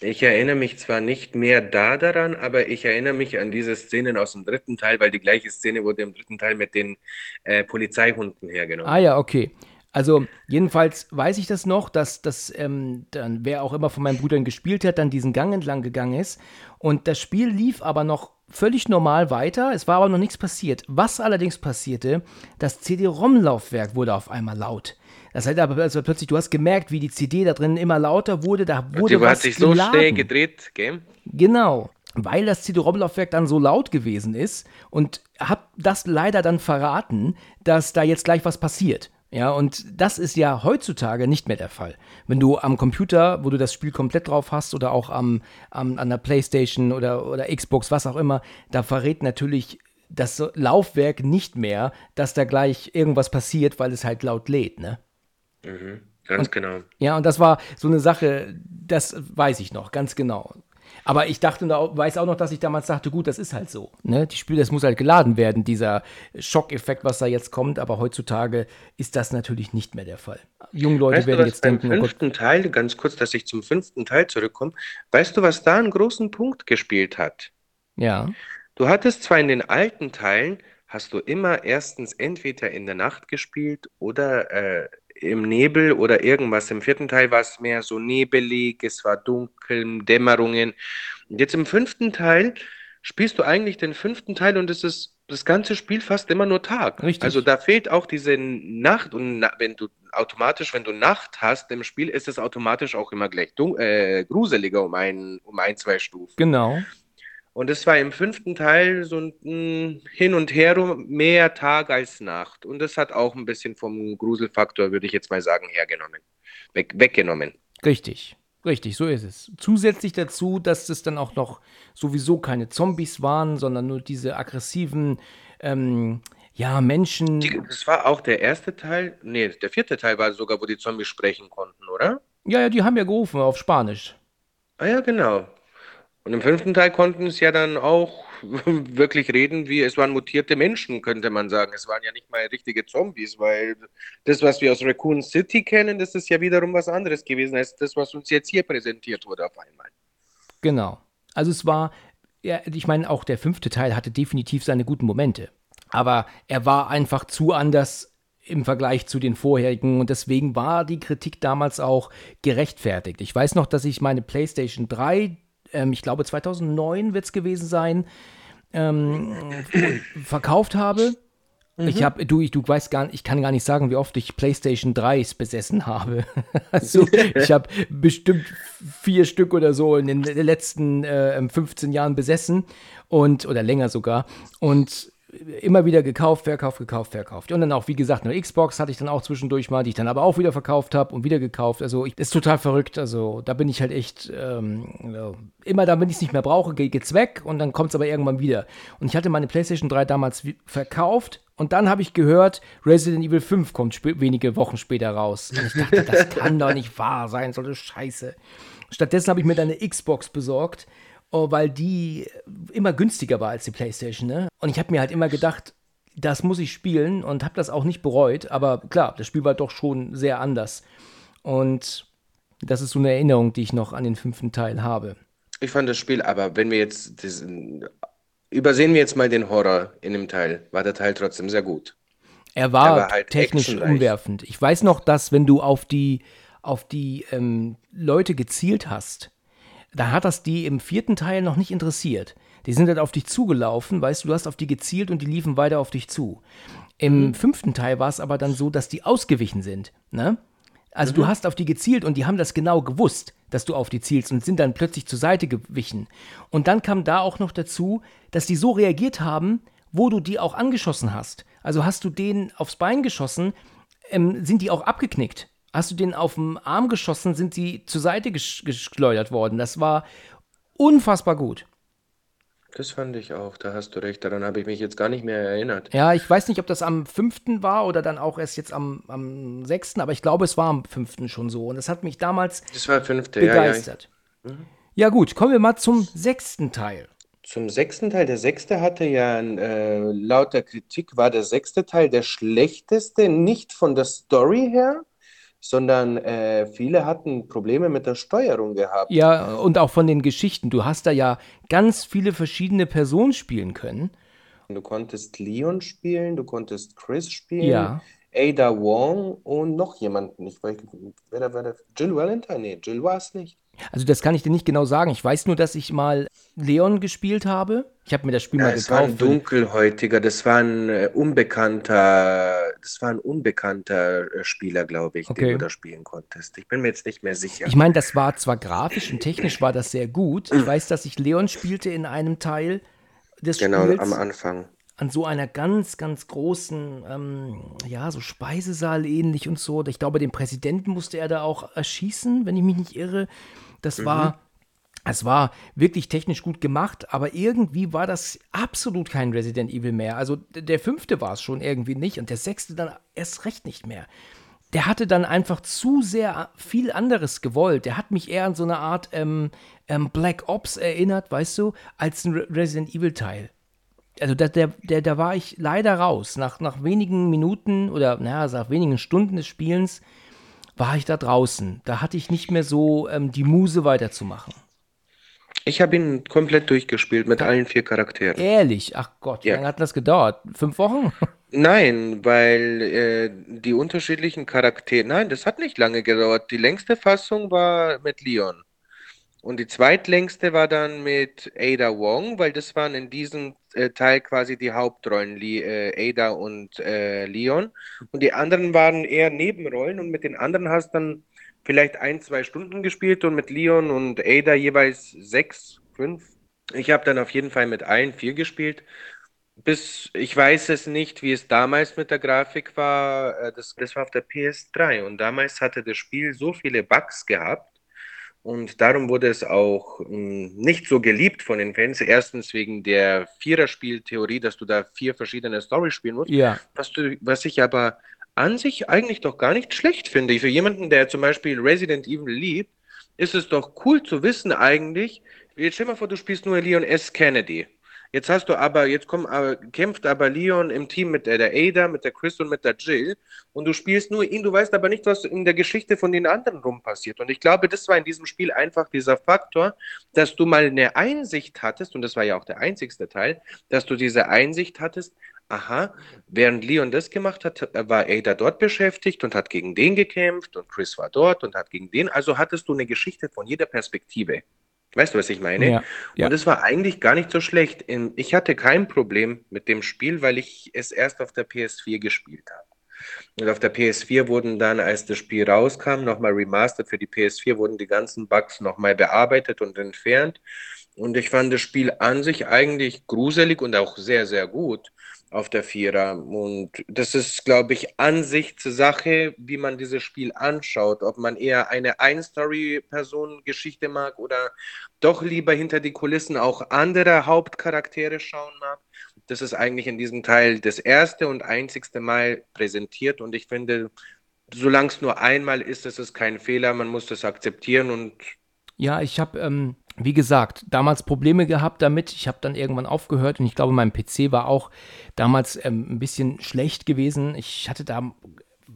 Ich erinnere mich zwar nicht mehr da daran, aber ich erinnere mich an diese Szenen aus dem dritten Teil, weil die gleiche Szene wurde im dritten Teil mit den äh, Polizeihunden hergenommen. Ah ja, okay. Also jedenfalls weiß ich das noch, dass das ähm, dann wer auch immer von meinen Brüdern gespielt hat, dann diesen Gang entlang gegangen ist und das Spiel lief aber noch völlig normal weiter. Es war aber noch nichts passiert. Was allerdings passierte, das CD-ROM-Laufwerk wurde auf einmal laut. Das heißt aber also plötzlich, du hast gemerkt, wie die CD da drin immer lauter wurde. Da Und wurde die hat sich so geladen. schnell gedreht, gell? Genau, weil das CD-ROM-Laufwerk dann so laut gewesen ist und hab das leider dann verraten, dass da jetzt gleich was passiert. Ja, und das ist ja heutzutage nicht mehr der Fall. Wenn du am Computer, wo du das Spiel komplett drauf hast oder auch am, am, an der Playstation oder, oder Xbox, was auch immer, da verrät natürlich das so- Laufwerk nicht mehr, dass da gleich irgendwas passiert, weil es halt laut lädt, ne? Ganz genau. Ja, und das war so eine Sache, das weiß ich noch, ganz genau. Aber ich dachte, da- weiß auch noch, dass ich damals dachte, gut, das ist halt so. Ne? Die Spiele, das muss halt geladen werden, dieser Schockeffekt, was da jetzt kommt. Aber heutzutage ist das natürlich nicht mehr der Fall. Junge Leute Weißt du, werden was jetzt beim denken, oh Gott, fünften Teil, ganz kurz, dass ich zum fünften Teil zurückkomme, weißt du, was da einen großen Punkt gespielt hat? ja, Du hattest zwar in den alten Teilen, hast du immer erstens entweder in der Nacht gespielt oder äh, im Nebel oder irgendwas. Im vierten Teil war es mehr so nebelig, es war dunkel, Dämmerungen. Und jetzt im fünften Teil spielst du eigentlich den fünften Teil und es ist das ganze Spiel fast immer nur Tag. Richtig. Also da fehlt auch diese Nacht und na, wenn du automatisch, wenn du Nacht hast im Spiel, ist es automatisch auch immer gleich äh, gruseliger um ein, um ein, zwei Stufen. genau. Und es war im fünften Teil so ein mm, Hin und Her mehr Tag als Nacht. Und das hat auch ein bisschen vom Gruselfaktor, würde ich jetzt mal sagen, hergenommen. Weg, weggenommen. Richtig, richtig, so ist es. Zusätzlich dazu, dass es dann auch noch sowieso keine Zombies waren, sondern nur diese aggressiven, ähm, ja, Menschen. Die, das war auch der erste Teil. Nee, der vierte Teil war sogar, wo die Zombies sprechen konnten, oder? Ja, ja, die haben ja gerufen auf Spanisch. Ah ja, genau. Und im fünften Teil konnten es ja dann auch [LAUGHS] wirklich reden, wie es waren mutierte Menschen, könnte man sagen. Es waren ja nicht mal richtige Zombies, weil das, was wir aus Raccoon City kennen, das ist ja wiederum was anderes gewesen als das, was uns jetzt hier präsentiert wurde auf einmal. Genau. Also es war, ja, ich meine, auch der fünfte Teil hatte definitiv seine guten Momente. Aber er war einfach zu anders im Vergleich zu den vorherigen und deswegen war die Kritik damals auch gerechtfertigt. Ich weiß noch, dass ich meine PlayStation 3, ähm, ich glaube 2009 wird es gewesen sein, ähm, verkauft habe Ich Mhm. habe, du, ich, du weißt gar nicht, ich kann gar nicht sagen, wie oft ich PlayStation 3s besessen habe. [LAUGHS] Also, ich habe bestimmt vier Stück oder so in den letzten äh, 15 Jahren besessen und, oder länger sogar. Und immer wieder gekauft, verkauft, gekauft, verkauft. Und dann auch, wie gesagt, eine Xbox hatte ich dann auch zwischendurch mal, die ich dann aber auch wieder verkauft habe und wieder gekauft. Also, ich, ist total verrückt. Also, da bin ich halt echt ähm, immer dann, wenn ich es nicht mehr brauche, geht es weg und dann kommt es aber irgendwann wieder. Und ich hatte meine PlayStation 3 damals verkauft und dann habe ich gehört, Resident Evil 5 kommt wenige Wochen später raus. Und ich dachte, das kann doch nicht wahr sein, so eine Scheiße. Stattdessen habe ich mir dann eine Xbox besorgt, oh, weil die immer günstiger war als die PlayStation. Ne? Und ich habe mir halt immer gedacht, das muss ich spielen und habe das auch nicht bereut. Aber klar, das Spiel war doch schon sehr anders. Und das ist so eine Erinnerung, die ich noch an den fünften Teil habe. Ich fand das Spiel, aber wenn wir jetzt diesen, übersehen wir jetzt mal den Horror in dem Teil, war der Teil trotzdem sehr gut. Er war, war halt technisch umwerfend. Ich weiß noch, dass wenn du auf die, auf die ähm, Leute gezielt hast, da hat das die im vierten Teil noch nicht interessiert. Die sind halt auf dich zugelaufen, weißt du, du hast auf die gezielt und die liefen weiter auf dich zu. Im Mhm. fünften Teil war es aber dann so, dass die ausgewichen sind. Ne? Also Mhm. du hast auf die gezielt und die haben das genau gewusst, dass du auf die zielst und sind dann plötzlich zur Seite gewichen. Und dann kam da auch noch dazu, dass die so reagiert haben, wo du die auch angeschossen hast. Also hast du denen aufs Bein geschossen, ähm, sind die auch abgeknickt. Hast du denen auf den Arm geschossen, sind sie zur Seite gesch geschleudert worden. Das war unfassbar gut. Das fand ich auch, da hast du recht, daran habe ich mich jetzt gar nicht mehr erinnert. Ja, ich weiß nicht, ob das am fünften war oder dann auch erst jetzt am, am sechsten, aber ich glaube, es war am fünften schon so. Und das hat mich damals Das war fünfte, ja, ja. begeistert. Ja, gut, kommen wir mal zum sechsten Teil. Zum sechsten Teil. Der sechste hatte ja äh, laut der Kritik war der sechste Teil der schlechteste, nicht von der Story her, sondern äh, viele hatten Probleme mit der Steuerung gehabt. Ja, und auch von den Geschichten. Du hast da ja ganz viele verschiedene Personen spielen können. Du konntest Leon spielen, du konntest Chris spielen, Ja. Ada Wong und noch jemanden. Ich weiß, wer der? Jill Valentine? Nee, Jill war es nicht. Also das kann ich dir nicht genau sagen. Ich weiß nur, dass ich mal Leon gespielt habe. Ich habe mir das Spiel Ja, mal es war ein gekauft. dunkelhäutiger, das war ein äh, unbekannter, das war ein unbekannter äh, Spieler, glaube ich, Okay. den du da spielen konntest. Ich bin mir jetzt nicht mehr sicher. Ich meine, das war zwar grafisch und technisch war das sehr gut. Ich weiß, dass ich Leon spielte in einem Teil des Genau, Spiels am Anfang. an so einer ganz, ganz großen, ähm, ja, so Speisesaal ähnlich und so. Ich glaube, den Präsidenten musste er da auch erschießen, wenn ich mich nicht irre. Das war, es war wirklich technisch gut gemacht, aber irgendwie war das absolut kein Resident Evil mehr. Also der fünfte war es schon irgendwie nicht und der sechste dann erst recht nicht mehr. Der hatte dann einfach zu sehr viel anderes gewollt. Der hat mich eher an so eine Art ähm, ähm, Black Ops erinnert, weißt du, als ein Re Resident Evil Teil also da, der, der, da war ich leider raus. Nach, nach wenigen Minuten oder naja, nach wenigen Stunden des Spielens war ich da draußen. Da hatte ich nicht mehr so ähm, die Muse weiterzumachen. Ich habe ihn komplett durchgespielt mit allen vier Charakteren. Ehrlich, ach Gott, wie Ja. lange hat das gedauert? Fünf Wochen? [LAUGHS] Nein, weil äh, die unterschiedlichen Charaktere, nein, das hat nicht lange gedauert. Die längste Fassung war mit Leon. Und die zweitlängste war dann mit Ada Wong, weil das waren in diesem äh, Teil quasi die Hauptrollen, Li äh, Ada und äh, Leon. Und die anderen waren eher Nebenrollen und mit den anderen hast dann vielleicht ein, zwei Stunden gespielt und mit Leon und Ada jeweils sechs, fünf. Ich habe dann auf jeden Fall mit allen vier gespielt. Bis, ich weiß es nicht, wie es damals mit der Grafik war. Äh, Das, das war auf der PS3 und damals hatte das Spiel so viele Bugs gehabt und darum wurde es auch mh, nicht so geliebt von den Fans. Erstens wegen der Viererspieltheorie, dass du da vier verschiedene Storys spielen musst. Ja. Was, du, was ich aber an sich eigentlich doch gar nicht schlecht finde. Für jemanden, der zum Beispiel Resident Evil liebt, ist es doch cool zu wissen eigentlich. Jetzt stell dir mal vor, du spielst nur Leon S. Kennedy. Jetzt hast du aber, jetzt kommt, aber, kämpft aber Leon im Team mit der, der Ada, mit der Chris und mit der Jill und du spielst nur ihn, du weißt aber nicht, was in der Geschichte von den anderen rum passiert. Und ich glaube, das war in diesem Spiel einfach dieser Faktor, dass du mal eine Einsicht hattest, und das war ja auch der einzigste Teil, dass du diese Einsicht hattest, aha, während Leon das gemacht hat, war Ada dort beschäftigt und hat gegen den gekämpft und Chris war dort und hat gegen den. Also hattest du eine Geschichte von jeder Perspektive. Weißt du, was ich meine? Ja, ja. Und es war eigentlich gar nicht so schlecht. Ich hatte kein Problem mit dem Spiel, weil ich es erst auf der PS4 gespielt habe. Und auf der PS4 wurden dann, als das Spiel rauskam, nochmal remastered für die PS4, wurden die ganzen Bugs nochmal bearbeitet und entfernt. Und ich fand das Spiel an sich eigentlich gruselig und auch sehr, sehr gut auf der Vierer. Und das ist, glaube ich, Ansichtssache, wie man dieses Spiel anschaut. Ob man eher eine Ein-Story-Person-Geschichte mag oder doch lieber hinter die Kulissen auch andere Hauptcharaktere schauen mag. Das ist eigentlich in diesem Teil das erste und einzigste Mal präsentiert. Und ich finde, solange es nur einmal ist, ist es kein Fehler. Man muss das akzeptieren und Ja, ich habe, ähm, wie gesagt, damals Probleme gehabt damit. Ich habe dann irgendwann aufgehört und ich glaube, mein PC war auch damals ähm, ein bisschen schlecht gewesen. Ich hatte da,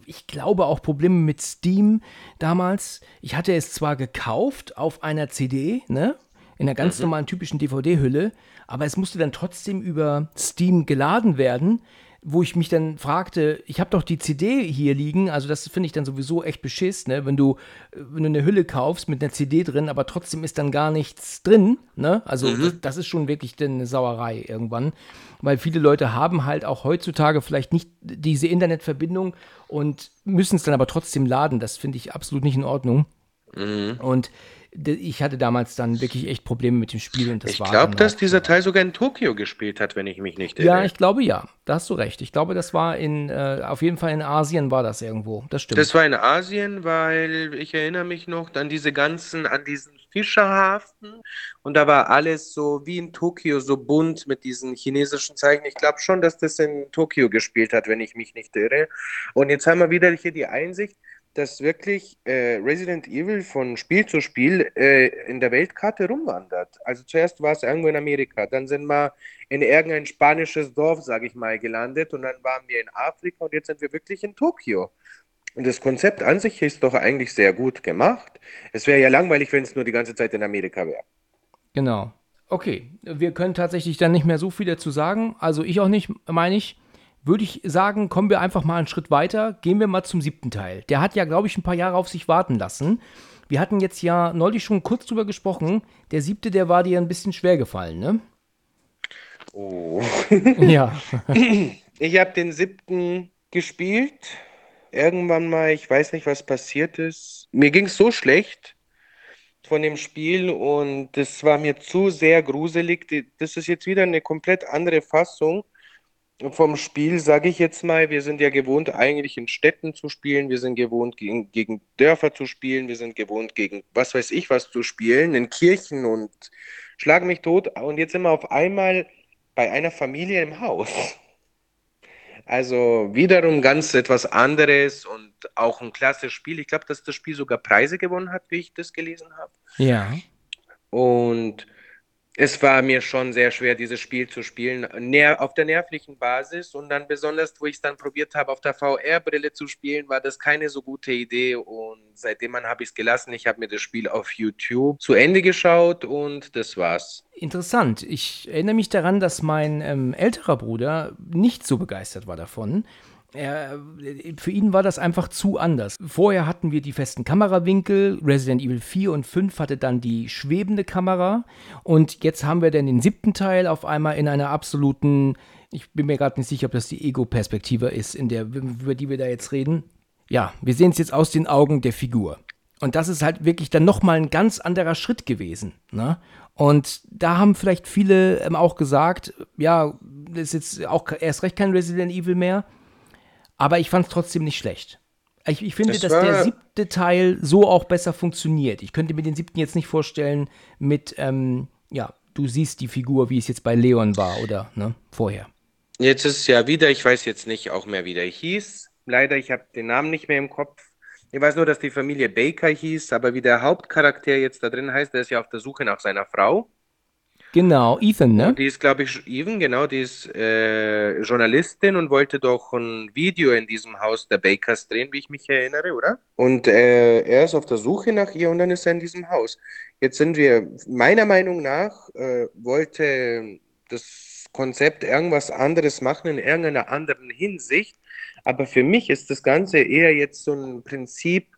ich glaube, auch Probleme mit Steam damals. Ich hatte es zwar gekauft auf einer CD, ne? In einer ganz normalen typischen DVD-Hülle, aber es musste dann trotzdem über Steam geladen werden wo ich mich dann fragte, ich habe doch die CD hier liegen, also das finde ich dann sowieso echt beschiss, ne? Wenn du, äh, wenn du eine Hülle kaufst mit einer CD drin, aber trotzdem ist dann gar nichts drin, ne? Also das, das ist schon wirklich dann eine Sauerei irgendwann, weil viele Leute haben halt auch heutzutage vielleicht nicht diese Internetverbindung und müssen es dann aber trotzdem laden. Das finde ich absolut nicht in Ordnung. Und d- ich hatte damals dann wirklich echt Probleme mit dem Spiel und das ich war glaube, dann dass auch- dieser Teil sogar in Tokio gespielt hat, wenn ich mich nicht ja, irre. ich glaube ja. Da hast du recht. Ich glaube, das war in, äh, auf jeden Fall in Asien war das irgendwo. Das stimmt. Das war in Asien, weil ich erinnere mich noch an diese ganzen, an diesen Fischerhafen und da war alles so wie in Tokio so bunt mit diesen chinesischen Zeichen. Ich glaube schon, dass das in Tokio gespielt hat, wenn ich mich nicht irre. Und jetzt haben wir wieder hier die Einsicht, dass wirklich äh, Resident Evil von Spiel zu Spiel äh, in der Weltkarte rumwandert. Also zuerst war es irgendwo in Amerika, dann sind wir in irgendein spanisches Dorf, sage ich mal, gelandet und dann waren wir in Afrika und jetzt sind wir wirklich in Tokio. Und das Konzept an sich ist doch eigentlich sehr gut gemacht. Es wäre ja langweilig, wenn es nur die ganze Zeit in Amerika wäre. Genau. Okay, wir können tatsächlich dann nicht mehr so viel dazu sagen. Also ich auch nicht, meine ich. Würde ich sagen, kommen wir einfach mal einen Schritt weiter. Gehen wir mal zum siebten Teil. Der hat ja, glaube ich, ein paar Jahre auf sich warten lassen. Wir hatten jetzt ja neulich schon kurz drüber gesprochen. Der siebte, der war dir ein bisschen schwer gefallen, ne? Oh. Ja. [LAUGHS] Ich habe den siebten gespielt. Irgendwann mal, ich weiß nicht, was passiert ist. Mir ging es so schlecht von dem Spiel und das war mir zu sehr gruselig. Das ist jetzt wieder eine komplett andere Fassung vom Spiel, sage ich jetzt mal. Wir sind ja gewohnt, eigentlich in Städten zu spielen. Wir sind gewohnt, gegen, gegen Dörfer zu spielen. Wir sind gewohnt, gegen was weiß ich was zu spielen, in Kirchen und schlag mich tot. Und jetzt sind wir auf einmal bei einer Familie im Haus. Also wiederum ganz etwas anderes und auch ein klasse Spiel. Ich glaube, dass das Spiel sogar Preise gewonnen hat, wie ich das gelesen habe. ja. Und es war mir schon sehr schwer, dieses Spiel zu spielen, ner auf der nervlichen Basis. Und dann besonders, wo ich es dann probiert habe, auf der VR-Brille zu spielen, war das keine so gute Idee. Und seitdem habe ich es gelassen. Ich habe mir das Spiel auf YouTube zu Ende geschaut und das war's. Interessant. Ich erinnere mich daran, dass mein ähm, älterer Bruder nicht so begeistert war davon. Er, für ihn war das einfach zu anders. Vorher hatten wir die festen Kamerawinkel, Resident Evil 4 und 5 hatte dann die schwebende Kamera und jetzt haben wir dann den siebten Teil auf einmal in einer absoluten, ich bin mir gerade nicht sicher, ob das die Ego-Perspektive ist, in der, über die wir da jetzt reden. Ja, wir sehen es jetzt aus den Augen der Figur. Und das ist halt wirklich dann nochmal ein ganz anderer Schritt gewesen. Ne? Und da haben vielleicht viele ähm, auch gesagt, ja, das ist jetzt auch erst recht kein Resident Evil mehr. Aber ich fand es trotzdem nicht schlecht. Ich, ich finde, Das dass der siebte Teil so auch besser funktioniert. Ich könnte mir den siebten jetzt nicht vorstellen mit, ähm, ja, du siehst die Figur, wie es jetzt bei Leon war oder ne, vorher. Jetzt ist es ja wieder, ich weiß jetzt nicht auch mehr, wie der hieß. Leider, ich habe den Namen nicht mehr im Kopf. Ich weiß nur, dass die Familie Baker hieß, aber wie der Hauptcharakter jetzt da drin heißt, der ist ja auf der Suche nach seiner Frau. Genau, Ethan, ne? Die ist, glaube ich, Even, genau, die ist äh, Journalistin und wollte doch ein Video in diesem Haus der Bakers drehen, wie ich mich erinnere, oder? Und äh, er ist auf der Suche nach ihr und dann ist er in diesem Haus. Jetzt sind wir, meiner Meinung nach, äh, wollte das Konzept irgendwas anderes machen in irgendeiner anderen Hinsicht. Aber für mich ist das Ganze eher jetzt so ein Prinzip,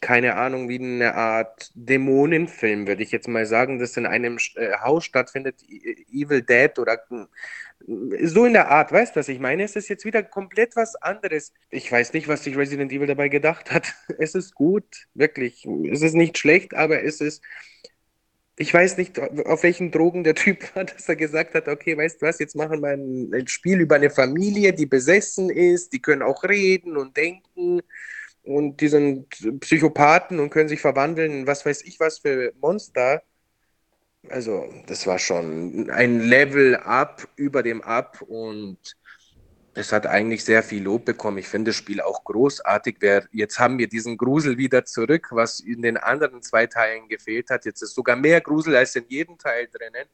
keine Ahnung, wie eine Art Dämonenfilm, würde ich jetzt mal sagen, das in einem äh, Haus stattfindet, Evil Dead oder so in der Art, weißt du, was ich meine? Es ist jetzt wieder komplett was anderes. Ich weiß nicht, was sich Resident Evil dabei gedacht hat. [LAUGHS] Es ist gut, wirklich. Es ist nicht schlecht, aber es ist. Ich weiß nicht, auf welchen Drogen der Typ [LAUGHS] war, dass er gesagt hat, okay, weißt du was, jetzt machen wir ein Spiel über eine Familie, die besessen ist, die können auch reden und denken und die sind Psychopathen und können sich verwandeln in was weiß ich was für Monster. Also, das war schon ein Level up über dem Up und es hat eigentlich sehr viel Lob bekommen. Ich finde das Spiel auch großartig. Jetzt haben wir diesen Grusel wieder zurück, was in den anderen zwei Teilen gefehlt hat. Jetzt ist sogar mehr Grusel als in jedem Teil drinnen,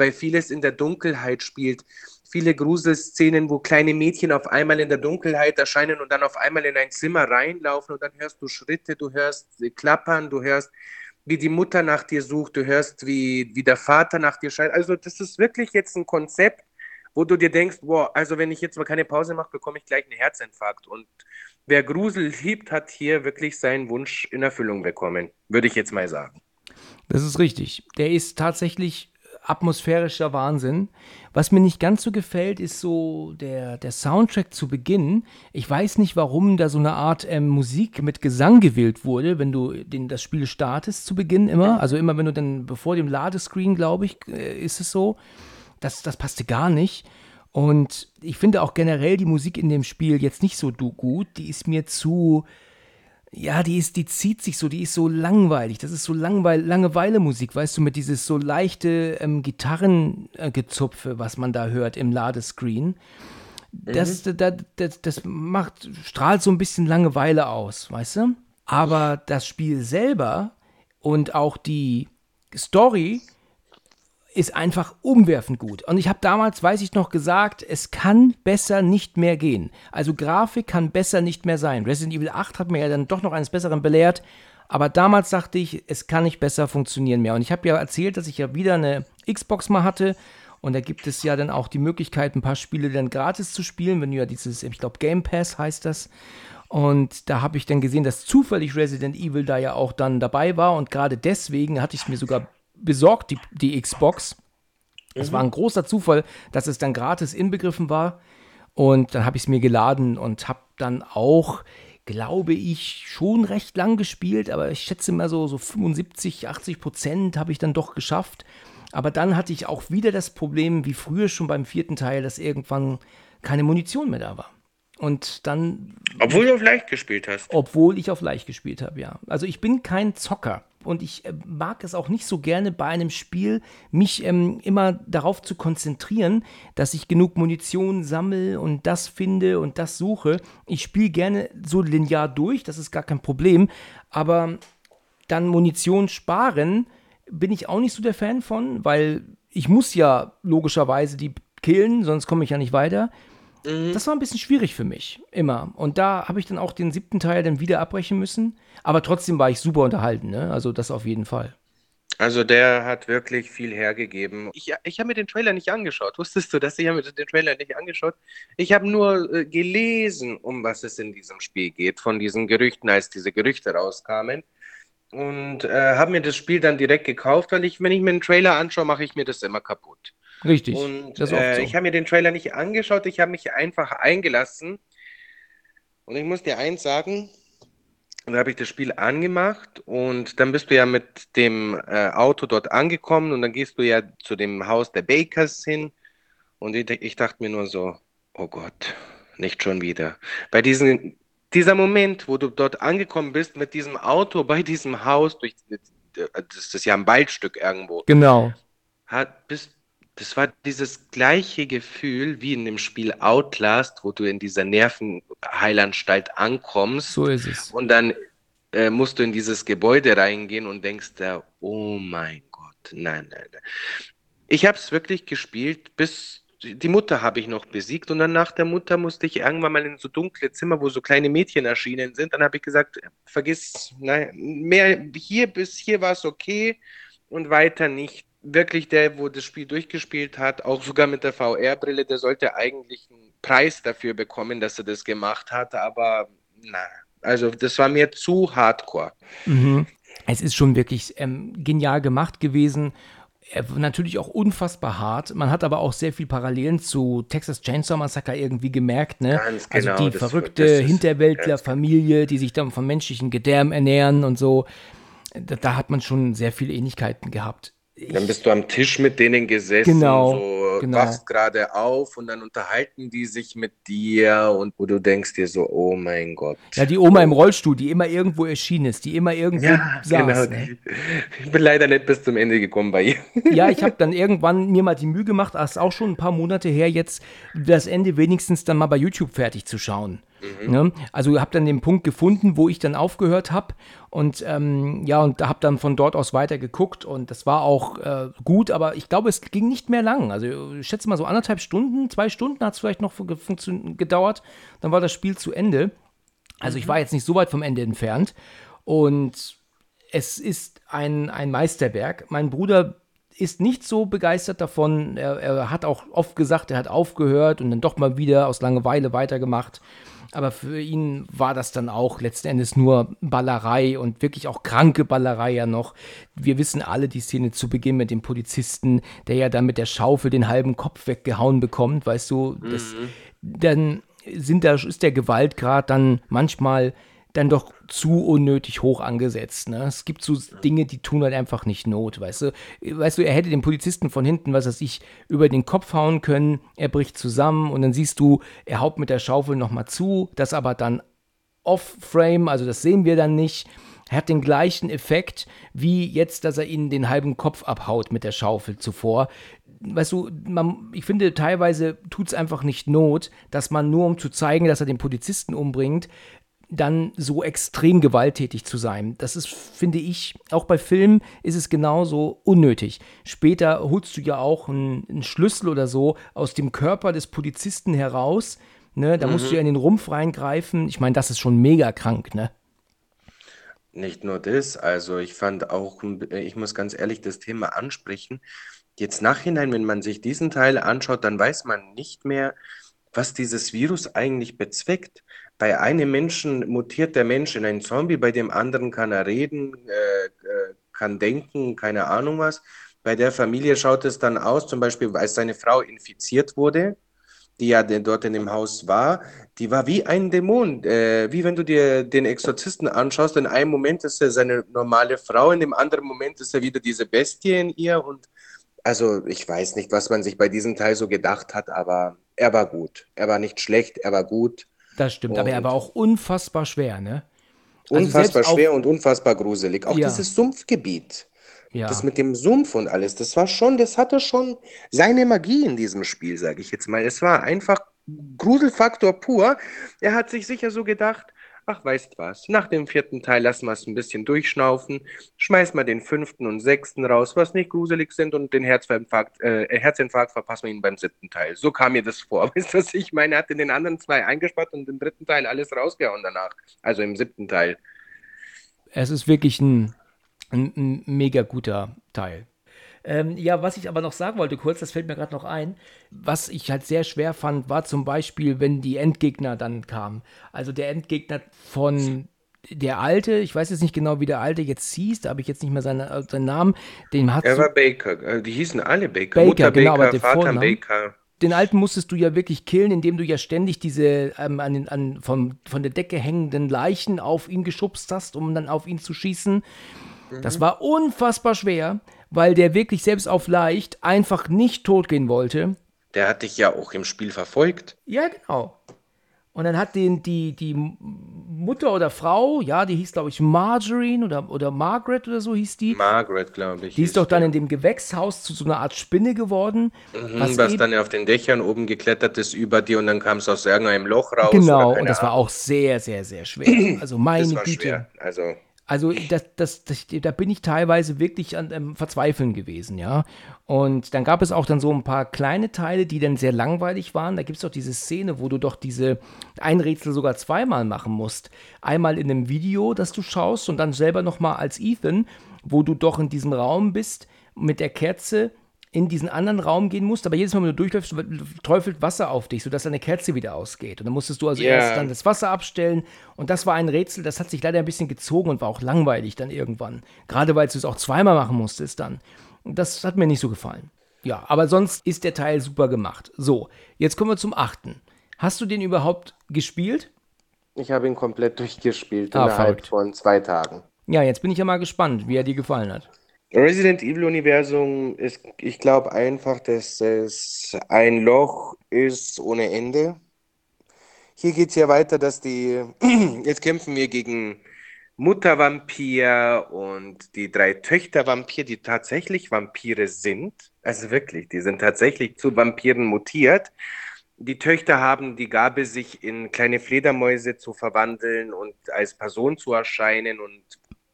weil vieles in der Dunkelheit spielt. Viele Gruselszenen, wo kleine Mädchen auf einmal in der Dunkelheit erscheinen und dann auf einmal in ein Zimmer reinlaufen und dann hörst du Schritte, du hörst Klappern, du hörst wie die Mutter nach dir sucht, du hörst, wie, wie der Vater nach dir schreit. Also das ist wirklich jetzt ein Konzept, wo du dir denkst, boah, also wenn ich jetzt mal keine Pause mache, bekomme ich gleich einen Herzinfarkt. Und wer Grusel liebt, hat hier wirklich seinen Wunsch in Erfüllung bekommen, würde ich jetzt mal sagen. Das ist richtig. Der ist tatsächlich atmosphärischer Wahnsinn. Was mir nicht ganz so gefällt, ist so der, der Soundtrack zu Beginn. Ich weiß nicht, warum da so eine Art ähm, Musik mit Gesang gewählt wurde, wenn du den, das Spiel startest zu Beginn immer. Also immer, wenn du dann bevor dem Ladescreen, glaube ich, äh, ist es so. Das, das passte gar nicht. Und ich finde auch generell die Musik in dem Spiel jetzt nicht so gut. Die ist mir zu ja, die ist, die zieht sich so, die ist so langweilig. Das ist so Langweil Langeweile-Musik, weißt du, mit dieses so leichte ähm, Gitarrengezupfe, was man da hört im Ladescreen. Das, mhm. das, das, das macht, strahlt so ein bisschen Langeweile aus, weißt du? Aber das Spiel selber und auch die Story ist einfach umwerfend gut. Und ich habe damals, weiß ich noch, gesagt, es kann besser nicht mehr gehen. Also Grafik kann besser nicht mehr sein. Resident Evil 8 hat mir ja dann doch noch eines Besseren belehrt. Aber damals sagte ich, es kann nicht besser funktionieren mehr. Und ich habe ja erzählt, dass ich ja wieder eine Xbox mal hatte. Und da gibt es ja dann auch die Möglichkeit, ein paar Spiele dann gratis zu spielen, wenn du ja dieses, ich glaube, Game Pass heißt das. Und da habe ich dann gesehen, dass zufällig Resident Evil da ja auch dann dabei war. Und gerade deswegen hatte ich es mir sogar besorgt, die, die Xbox. Es mhm. war ein großer Zufall, dass es dann gratis inbegriffen war. Und dann habe ich es mir geladen und habe dann auch, glaube ich, schon recht lang gespielt, aber ich schätze mal so, so 75, 80 Prozent habe ich dann doch geschafft. Aber dann hatte ich auch wieder das Problem, wie früher schon beim vierten Teil, dass irgendwann keine Munition mehr da war. Und dann. Obwohl du auf leicht gespielt hast. Obwohl ich auf leicht gespielt habe, ja. Also ich bin kein Zocker und ich äh, mag es auch nicht so gerne bei einem Spiel, mich ähm, immer darauf zu konzentrieren, dass ich genug Munition sammle und das finde und das suche. Ich spiele gerne so linear durch, das ist gar kein Problem, aber dann Munition sparen bin ich auch nicht so der Fan von, weil ich muss ja logischerweise die killen, sonst komme ich ja nicht weiter. Mhm. Das war ein bisschen schwierig für mich, immer. Und da habe ich dann auch den siebten Teil dann wieder abbrechen müssen. Aber trotzdem war ich super unterhalten, ne? Also das auf jeden Fall. Also der hat wirklich viel hergegeben. Ich, ich habe mir den Trailer nicht angeschaut. Wusstest du das? Ich habe mir den Trailer nicht angeschaut. Ich habe nur äh, gelesen, um was es in diesem Spiel geht, von diesen Gerüchten, als diese Gerüchte rauskamen. Und äh, habe mir das Spiel dann direkt gekauft, weil ich, wenn ich mir einen Trailer anschaue, mache ich mir das immer kaputt. Richtig. Und äh, so. ich habe mir den Trailer nicht angeschaut, ich habe mich einfach eingelassen. Und ich muss dir eins sagen, da habe ich das Spiel angemacht und dann bist du ja mit dem äh, Auto dort angekommen und dann gehst du ja zu dem Haus der Bakers hin und ich, ich dachte mir nur so, oh Gott, nicht schon wieder. Bei diesen, dieser Moment, wo du dort angekommen bist mit diesem Auto bei diesem Haus, durch, das ist ja ein Waldstück irgendwo. Genau. Hat, bist, das war dieses gleiche Gefühl wie in dem Spiel Outlast, wo du in dieser Nervenheilanstalt ankommst. So ist es. Und dann äh, musst du in dieses Gebäude reingehen und denkst da, oh mein Gott, nein, nein, nein. Ich habe es wirklich gespielt, bis die Mutter habe ich noch besiegt und dann nach der Mutter musste ich irgendwann mal in so dunkle Zimmer, wo so kleine Mädchen erschienen sind. Dann habe ich gesagt, vergiss, nein, mehr hier bis hier war es okay und weiter nicht wirklich der, wo das Spiel durchgespielt hat, auch sogar mit der VR-Brille, der sollte eigentlich einen Preis dafür bekommen, dass er das gemacht hat, aber na, Also das war mir zu hardcore. Mhm. Es ist schon wirklich ähm, genial gemacht gewesen. Natürlich auch unfassbar hart. Man hat aber auch sehr viel Parallelen zu Texas Chainsaw Massacre irgendwie gemerkt, ne? Ganz genau, also die verrückte Hinterwäldlerfamilie, die sich dann vom menschlichen Gedärm ernähren und so. Da, da hat man schon sehr viele Ähnlichkeiten gehabt. Dann bist du am Tisch mit denen gesessen, Genau, so genau. wachst gerade auf und dann unterhalten die sich mit dir und wo du denkst dir so, oh mein Gott. Ja, die Oma im Rollstuhl, die immer irgendwo erschienen ist, die immer irgendwo Ja, saß. genau. Ne? Ich bin leider nicht bis zum Ende gekommen bei ihr. [LAUGHS] Ja, ich habe dann irgendwann mir mal die Mühe gemacht, das ist auch schon ein paar Monate her jetzt, das Ende wenigstens dann mal bei YouTube fertig zu schauen. Ne? Also habe dann den Punkt gefunden, wo ich dann aufgehört habe und ähm, ja, und habe dann von dort aus weiter geguckt und das war auch äh, gut, aber ich glaube, es ging nicht mehr lang. Also ich schätze mal so anderthalb Stunden, zwei Stunden hat es vielleicht noch gedauert, dann war das Spiel zu Ende. Also ich war jetzt nicht so weit vom Ende entfernt und es ist ein, ein Meisterwerk. Mein Bruder ist nicht so begeistert davon. Er, er hat auch oft gesagt, er hat aufgehört und dann doch mal wieder aus Langeweile weitergemacht. Aber für ihn war das dann auch letzten Endes nur Ballerei und wirklich auch kranke Ballerei ja noch. Wir wissen alle die Szene zu Beginn mit dem Polizisten, der ja dann mit der Schaufel den halben Kopf weggehauen bekommt, weißt du. Das, Dann sind da, ist der Gewaltgrad dann manchmal dann doch zu unnötig hoch angesetzt. Ne? Es gibt so Dinge, die tun halt einfach nicht Not, weißt du. Weißt du, er hätte den Polizisten von hinten, was weiß ich, über den Kopf hauen können, er bricht zusammen und dann siehst du, er haut mit der Schaufel nochmal zu, das aber dann off-frame, also das sehen wir dann nicht. Er hat den gleichen Effekt wie jetzt, dass er ihnen den halben Kopf abhaut mit der Schaufel zuvor. Weißt du, man, ich finde, teilweise tut es einfach nicht Not, dass man nur um zu zeigen, dass er den Polizisten umbringt, dann so extrem gewalttätig zu sein. Das ist, finde ich, auch bei Filmen ist es genauso unnötig. Später holst du ja auch einen, einen Schlüssel oder so aus dem Körper des Polizisten heraus. Ne? Da musst du ja in den Rumpf reingreifen. Ich meine, das ist schon mega krank, ne? Nicht nur das, also ich fand auch, ich muss ganz ehrlich das Thema ansprechen. Jetzt nachhinein, wenn man sich diesen Teil anschaut, dann weiß man nicht mehr, was dieses Virus eigentlich bezweckt. Bei einem Menschen mutiert der Mensch in einen Zombie, bei dem anderen kann er reden, äh, äh, kann denken, keine Ahnung was. Bei der Familie schaut es dann aus, zum Beispiel, als seine Frau infiziert wurde, die ja dort in dem Haus war, die war wie ein Dämon. Äh, wie wenn du dir den Exorzisten anschaust, in einem Moment ist er seine normale Frau, in dem anderen Moment ist er wieder diese Bestie in ihr. Und also ich weiß nicht, was man sich bei diesem Teil so gedacht hat, aber er war gut. Er war nicht schlecht, er war gut. Das stimmt, aber er war auch unfassbar schwer, ne? Also Unfassbar schwer und unfassbar gruselig. Auch Ja. dieses Sumpfgebiet. Ja. Das mit dem Sumpf und alles, das war schon, das hatte schon seine Magie in diesem Spiel, sage ich jetzt mal. Es war einfach Gruselfaktor pur. Er hat sich sicher so gedacht, ach, weißt was, nach dem vierten Teil lassen wir es ein bisschen durchschnaufen, schmeiß mal den fünften und sechsten raus, was nicht gruselig sind und den Herzinfarkt, äh, Herzinfarkt verpassen wir ihn beim siebten Teil. So kam mir das vor. [LAUGHS] Weißt du, was ich meine? Er hat in den anderen zwei eingespart und im dritten Teil alles rausgehauen danach. Also im siebten Teil. Es ist wirklich ein, ein, ein mega guter Teil. Ähm, ja, was ich aber noch sagen wollte kurz, das fällt mir gerade noch ein, was ich halt sehr schwer fand, war zum Beispiel, wenn die Endgegner dann kamen. Also der Endgegner von der Alte, ich weiß jetzt nicht genau, wie der Alte jetzt hieß, da habe ich jetzt nicht mehr seine, äh, seinen Namen, den hat Er war Baker. Äh, Die hießen alle Baker. Baker, Mutter genau, aber Baker, der Vater Vorname- Baker. den Alten musstest du ja wirklich killen, indem du ja ständig diese ähm, an den, an, vom, von der Decke hängenden Leichen auf ihn geschubst hast, um dann auf ihn zu schießen. Das war unfassbar schwer, weil der wirklich selbst auf leicht einfach nicht totgehen wollte. Der hat dich ja auch im Spiel verfolgt. Ja, genau. Und dann hat den, die, die Mutter oder Frau, ja, die hieß, glaube ich, Margarine oder, oder Margaret oder so hieß die. Margaret, glaube ich. Die ist doch dann die. in dem Gewächshaus zu so einer Art Spinne geworden. Mhm, was was dann auf den Dächern oben geklettert ist über dir und dann kam es aus irgendeinem Loch raus. Genau, und das war Ahnung. auch sehr, sehr, sehr schwer. [CLEARS THROAT] Also meine Das war Güte. schwer. Also, Also das, das, das, da bin ich teilweise wirklich an ähm, Verzweifeln gewesen, ja. Und dann gab es auch dann so ein paar kleine Teile, die dann sehr langweilig waren. Da gibt es doch diese Szene, wo du doch diese ein Rätsel sogar zweimal machen musst. Einmal in einem Video, das du schaust und dann selber nochmal als Ethan, wo du doch in diesem Raum bist mit der Kerze in diesen anderen Raum gehen musst, aber jedes Mal, wenn du durchläufst, träufelt Wasser auf dich, sodass deine Kerze wieder ausgeht. Und dann musstest du also Ja. erst dann das Wasser abstellen. Und das war ein Rätsel, das hat sich leider ein bisschen gezogen und war auch langweilig dann irgendwann. Gerade weil du es auch zweimal machen musstest dann. Das hat mir nicht so gefallen. Ja, aber sonst ist der Teil super gemacht. So, jetzt kommen wir zum achten. Hast du den überhaupt gespielt? Ich habe ihn komplett durchgespielt Ah, innerhalb verrückt. von zwei Tagen. Ja, jetzt bin ich ja mal gespannt, wie er dir gefallen hat. Resident Evil Universum ist, ich glaube einfach, dass es ein Loch ist ohne Ende. Hier geht es ja weiter, dass die, [CLEARS THROAT] jetzt kämpfen wir gegen Muttervampir und die drei Töchter Vampir, die tatsächlich Vampire sind. Also wirklich, die sind tatsächlich zu Vampiren mutiert. Die Töchter haben die Gabe, sich in kleine Fledermäuse zu verwandeln und als Person zu erscheinen und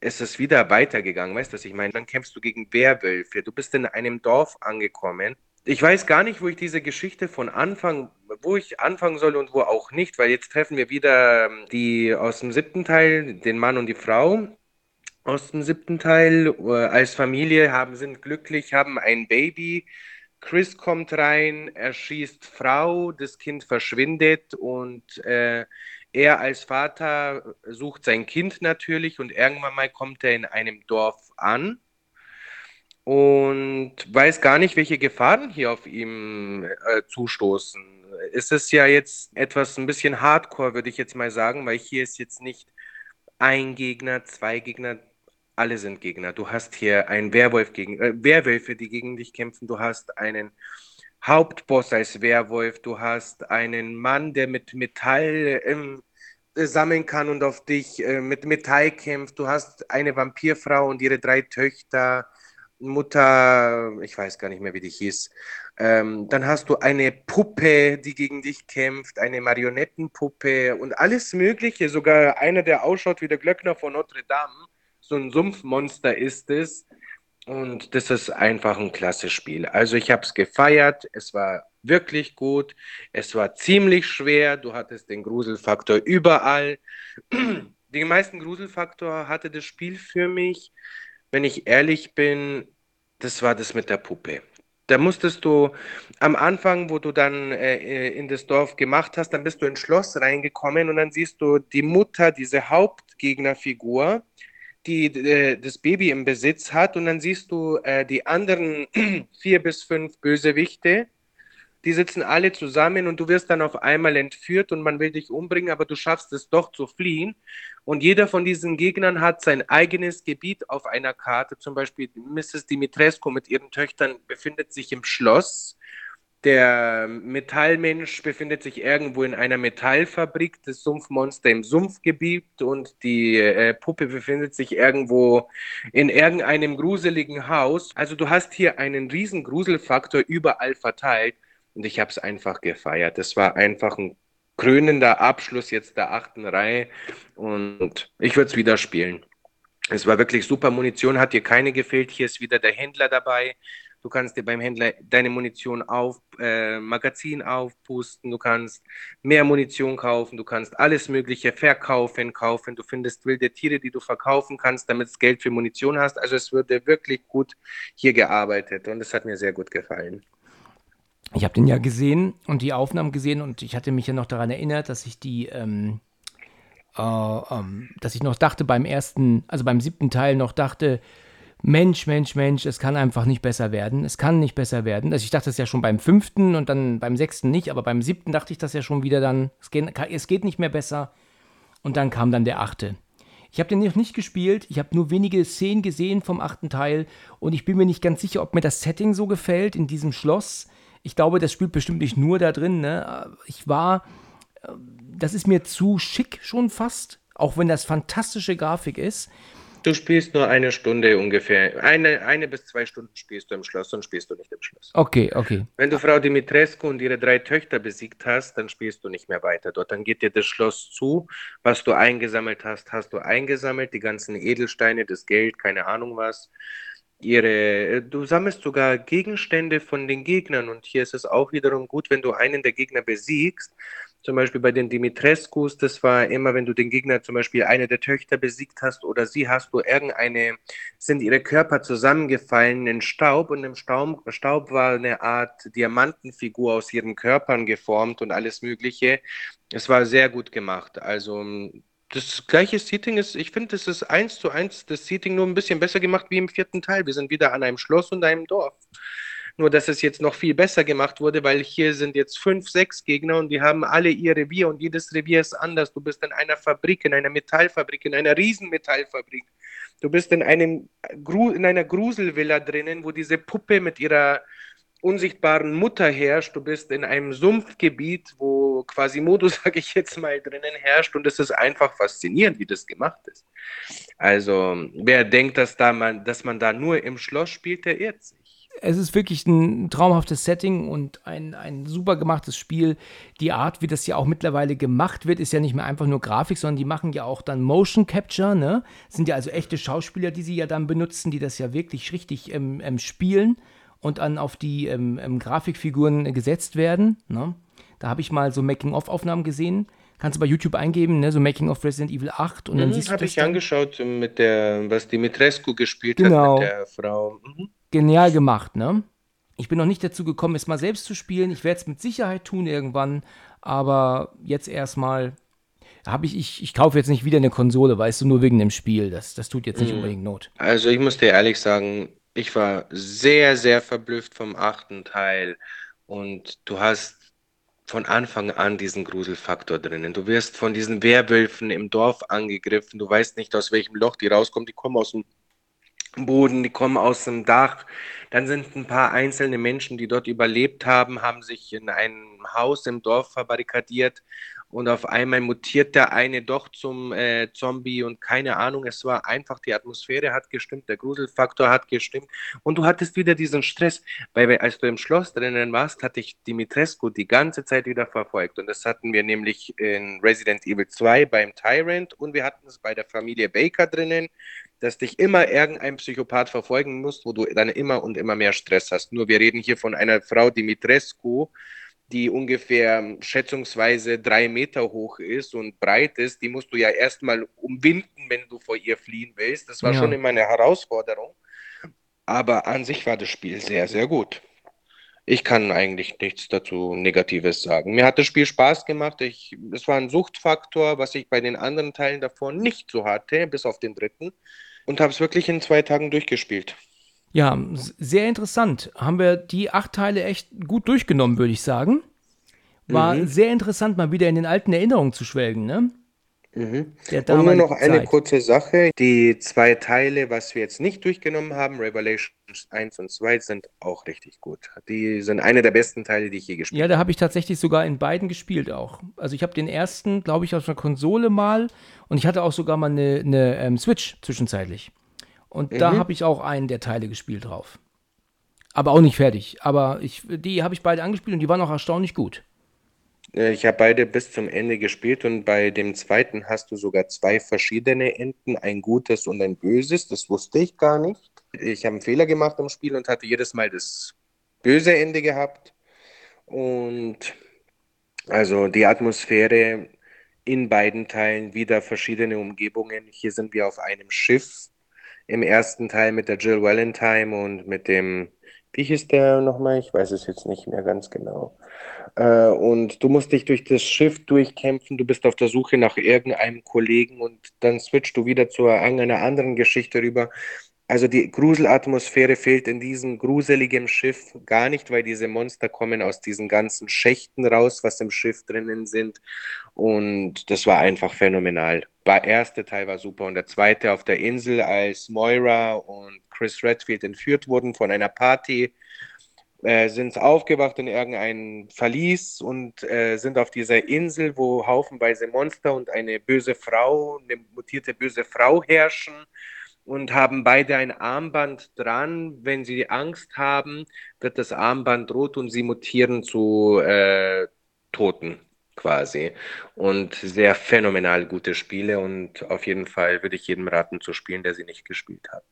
es ist wieder weitergegangen, weißt du, was ich meine? Dann kämpfst du gegen Werwölfe, du bist in einem Dorf angekommen. Ich weiß gar nicht, wo ich diese Geschichte von Anfang, wo ich anfangen soll und wo auch nicht, weil jetzt treffen wir wieder ähm, die aus dem siebten Teil, den Mann und die Frau aus dem siebten Teil, äh, als Familie, haben, sind glücklich, haben ein Baby. Chris kommt rein, er schießt Frau, das Kind verschwindet und äh, er als Vater sucht sein Kind natürlich und irgendwann mal kommt er in einem Dorf an und weiß gar nicht, welche Gefahren hier auf ihm äh, zustoßen. Es ist ja jetzt etwas ein bisschen hardcore, würde ich jetzt mal sagen, weil hier ist jetzt nicht ein Gegner, zwei Gegner, alle sind Gegner. Du hast hier einen Werwolf gegen, äh, Werwölfe, die gegen dich kämpfen. Du hast einen Hauptboss als Werwolf. Du hast einen Mann, der mit Metall ähm, äh, sammeln kann und auf dich äh, mit Metall kämpft. Du hast eine Vampirfrau und ihre drei Töchter. Mutter, ich weiß gar nicht mehr, wie die hieß. Ähm, dann hast du eine Puppe, die gegen dich kämpft, eine Marionettenpuppe und alles Mögliche. Sogar einer, der ausschaut wie der Glöckner von Notre Dame. So ein Sumpfmonster ist es. Und das ist einfach ein klasse Spiel. Also ich habe es gefeiert. Es war wirklich gut. Es war ziemlich schwer. Du hattest den Gruselfaktor überall. [CLEARS THROAT] Den meisten Gruselfaktor hatte das Spiel für mich. Wenn ich ehrlich bin, das war das mit der Puppe. Da musstest du am Anfang, wo du dann äh, in das Dorf gemacht hast, dann bist du ins Schloss reingekommen und dann siehst du die Mutter, diese Hauptgegnerfigur, die äh, das Baby im Besitz hat und dann siehst du äh, die anderen [CLEARS THROAT] vier bis fünf Bösewichte, die sitzen alle zusammen und du wirst dann auf einmal entführt und man will dich umbringen, aber du schaffst es doch zu fliehen. Und jeder von diesen Gegnern hat sein eigenes Gebiet auf einer Karte. Zum Beispiel Mrs. Dimitrescu mit ihren Töchtern befindet sich im Schloss. Der Metallmensch befindet sich irgendwo in einer Metallfabrik, das Sumpfmonster im Sumpfgebiet und die äh, Puppe befindet sich irgendwo in irgendeinem gruseligen Haus. Also du hast hier einen riesen Gruselfaktor überall verteilt und ich habe es einfach gefeiert. Das war einfach ein krönender Abschluss jetzt der achten Reihe und ich würde es wieder spielen. Es war wirklich super. Munition hat dir keine gefehlt. Hier ist wieder der Händler dabei. Du kannst dir beim Händler deine Munition auf, äh, Magazin aufpusten, du kannst mehr Munition kaufen, du kannst alles Mögliche verkaufen, kaufen. Du findest wilde Tiere, die du verkaufen kannst, damit du Geld für Munition hast. Also es wurde wirklich gut hier gearbeitet und es hat mir sehr gut gefallen. Ich habe den ja gesehen und die Aufnahmen gesehen und ich hatte mich ja noch daran erinnert, dass ich die, ähm, äh, ähm, dass ich noch dachte beim ersten, also beim siebten Teil noch dachte, Mensch, Mensch, Mensch, es kann einfach nicht besser werden. Es kann nicht besser werden. Also ich dachte das ja schon beim fünften und dann beim sechsten nicht, aber beim siebten dachte ich das ja schon wieder dann, es geht, es geht nicht mehr besser. Und dann kam dann der achte. Ich habe den noch nicht gespielt, ich habe nur wenige Szenen gesehen vom achten Teil und ich bin mir nicht ganz sicher, ob mir das Setting so gefällt in diesem Schloss. Ich glaube, das spielt bestimmt nicht nur da drin. Ne? Ich war, äh, das ist mir zu schick schon fast, auch wenn das fantastische Grafik ist. Du spielst nur eine Stunde ungefähr. Eine, eine bis zwei Stunden spielst du im Schloss, sonst spielst du nicht im Schloss. Okay, okay. Wenn du Frau Dimitrescu und ihre drei Töchter besiegt hast, dann spielst du nicht mehr weiter dort. Dann geht dir das Schloss zu. Was du eingesammelt hast, hast du eingesammelt. Die ganzen Edelsteine, das Geld, keine Ahnung was. Ihre, du sammelst sogar Gegenstände von den Gegnern und hier ist es auch wiederum gut, wenn du einen der Gegner besiegst, Zum Beispiel bei den Dimitrescus, das war immer, wenn du den Gegner zum Beispiel eine der Töchter besiegt hast oder sie hast du irgendeine, sind ihre Körper zusammengefallen in Staub und im Staub, Staub war eine Art Diamantenfigur aus ihren Körpern geformt und alles Mögliche. Es war sehr gut gemacht. Also das gleiche Seating ist, ich finde, das ist eins zu eins das Seating nur ein bisschen besser gemacht wie im vierten Teil. Wir sind wieder an einem Schloss und einem Dorf. Nur, dass es jetzt noch viel besser gemacht wurde, weil hier sind jetzt fünf, sechs Gegner und die haben alle ihr Revier und jedes Revier ist anders. Du bist in einer Fabrik, in einer Metallfabrik, in einer Riesenmetallfabrik. Du bist in, einem, in einer Gruselvilla drinnen, wo diese Puppe mit ihrer unsichtbaren Mutter herrscht. Du bist in einem Sumpfgebiet, wo Quasimodo, [LAUGHS] sage ich jetzt mal, drinnen herrscht. Und es ist einfach faszinierend, wie das gemacht ist. Also, wer denkt, dass, da man, dass man da nur im Schloss spielt, der irrt sich es ist wirklich ein traumhaftes Setting und ein, ein super gemachtes Spiel. Die Art, wie das ja auch mittlerweile gemacht wird, ist ja nicht mehr einfach nur Grafik, sondern die machen ja auch dann Motion Capture, ne? Sind ja also echte Schauspieler, die sie ja dann benutzen, die das ja wirklich richtig ähm, ähm, spielen und dann auf die ähm, ähm Grafikfiguren gesetzt werden. Ne? Da habe ich mal so Making-of-Aufnahmen gesehen. Kannst du bei YouTube eingeben, ne? so Making of Resident Evil 8 und dann mhm, siehst du Habe ich dann. angeschaut mit der, was Dimitrescu gespielt genau. hat mit der Frau. Mhm genial gemacht, ne? Ich bin noch nicht dazu gekommen, es mal selbst zu spielen. Ich werde es mit Sicherheit tun irgendwann, aber jetzt erstmal habe ich, ich, ich kaufe jetzt nicht wieder eine Konsole, weißt du, nur wegen dem Spiel. Das, das tut jetzt nicht mhm. unbedingt Not. Also ich muss dir ehrlich sagen, ich war sehr, sehr verblüfft vom achten Teil und du hast von Anfang an diesen Gruselfaktor drinnen. Du wirst von diesen Werwölfen im Dorf angegriffen, du weißt nicht, aus welchem Loch die rauskommen, die kommen aus dem Boden, die kommen aus dem Dach. Dann sind ein paar einzelne Menschen, die dort überlebt haben, haben sich in einem Haus im Dorf verbarrikadiert und auf einmal mutiert der eine doch zum äh, Zombie und keine Ahnung, es war einfach, die Atmosphäre hat gestimmt, der Gruselfaktor hat gestimmt und du hattest wieder diesen Stress, weil als du im Schloss drinnen warst, hatte ich Dimitrescu die ganze Zeit wieder verfolgt und das hatten wir nämlich in Resident Evil 2 beim Tyrant und wir hatten es bei der Familie Baker drinnen, dass dich immer irgendein Psychopath verfolgen muss, wo du dann immer und immer mehr Stress hast. Nur wir reden hier von einer Frau, Dimitrescu, die ungefähr schätzungsweise drei Meter hoch ist und breit ist, die musst du ja erstmal umwinden, wenn du vor ihr fliehen willst. Das war ja. schon immer eine Herausforderung. Aber an sich war das Spiel sehr, sehr gut. Ich kann eigentlich nichts dazu Negatives sagen. Mir hat das Spiel Spaß gemacht. Ich, es war ein Suchtfaktor, was ich bei den anderen Teilen davor nicht so hatte, bis auf den dritten. Und habe es wirklich in zwei Tagen durchgespielt. Ja, sehr interessant. Haben wir die acht Teile echt gut durchgenommen, würde ich sagen. War mhm. sehr interessant, mal wieder in den alten Erinnerungen zu schwelgen, ne? Mhm. Und nur noch eine Zeit. kurze Sache. Die zwei Teile, was wir jetzt nicht durchgenommen haben, Revelations 1 und 2, sind auch richtig gut. Die sind eine der besten Teile, die ich je gespielt habe. Ja, da habe ich tatsächlich sogar in beiden gespielt auch. Also ich habe den ersten, glaube ich, auf einer Konsole mal und ich hatte auch sogar mal eine, eine ähm, Switch zwischenzeitlich. Und mhm. da habe ich auch einen der Teile gespielt drauf. Aber auch nicht fertig. Aber ich, die habe ich beide angespielt und die waren auch erstaunlich gut. Äh, ich habe beide bis zum Ende gespielt und bei dem zweiten hast du sogar zwei verschiedene Enden, ein gutes und ein böses. Das wusste ich gar nicht. Ich habe einen Fehler gemacht im Spiel und hatte jedes Mal das böse Ende gehabt. Und also die Atmosphäre in beiden Teilen wieder verschiedene Umgebungen. Hier sind wir auf einem Schiff im ersten Teil mit der Jill Valentine und mit dem, wie hieß der nochmal? Ich weiß es jetzt nicht mehr ganz genau. Äh, und du musst dich durch das Schiff durchkämpfen, du bist auf der Suche nach irgendeinem Kollegen und dann switchst du wieder zu einer anderen Geschichte rüber. Also die Gruselatmosphäre fehlt in diesem gruseligen Schiff gar nicht, weil diese Monster kommen aus diesen ganzen Schächten raus, was im Schiff drinnen sind. Und das war einfach phänomenal. Der erste Teil war super und der zweite auf der Insel, als Moira und Chris Redfield entführt wurden von einer Party äh, sind aufgewacht in irgendeinem Verlies und äh, sind auf dieser Insel, wo haufenweise Monster und eine böse Frau, eine mutierte böse Frau herrschen und haben beide ein Armband dran. Wenn sie Angst haben, wird das Armband rot und sie mutieren zu äh, Toten quasi. Und sehr phänomenal gute Spiele und auf jeden Fall würde ich jedem raten zu spielen, der sie nicht gespielt hat.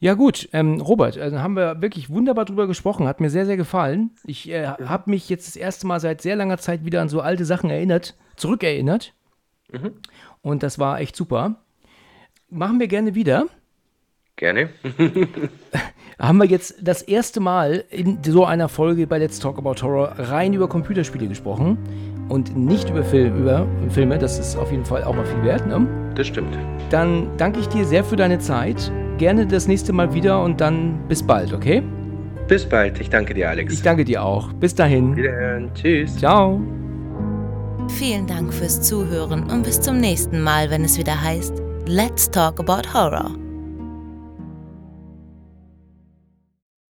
Ja gut, ähm, Robert, dann haben wir wirklich wunderbar drüber gesprochen, hat mir sehr, sehr gefallen. Ich äh, habe mich jetzt das erste Mal seit sehr langer Zeit wieder an so alte Sachen erinnert, zurückerinnert. Und das war echt super. Machen wir gerne wieder. Gerne. [LAUGHS] Haben wir jetzt das erste Mal in so einer Folge bei Let's Talk About Horror rein über Computerspiele gesprochen und nicht über, Film, über Filme. Das ist auf jeden Fall auch mal viel wert. Ne? Das stimmt. Dann danke ich dir sehr für deine Zeit. Gerne das nächste Mal wieder und dann bis bald, okay? Bis bald. Ich danke dir, Alex. Ich danke dir auch. Bis dahin. Wiederhören. Tschüss. Ciao. Vielen Dank fürs Zuhören und bis zum nächsten Mal, wenn es wieder heißt Let's Talk About Horror.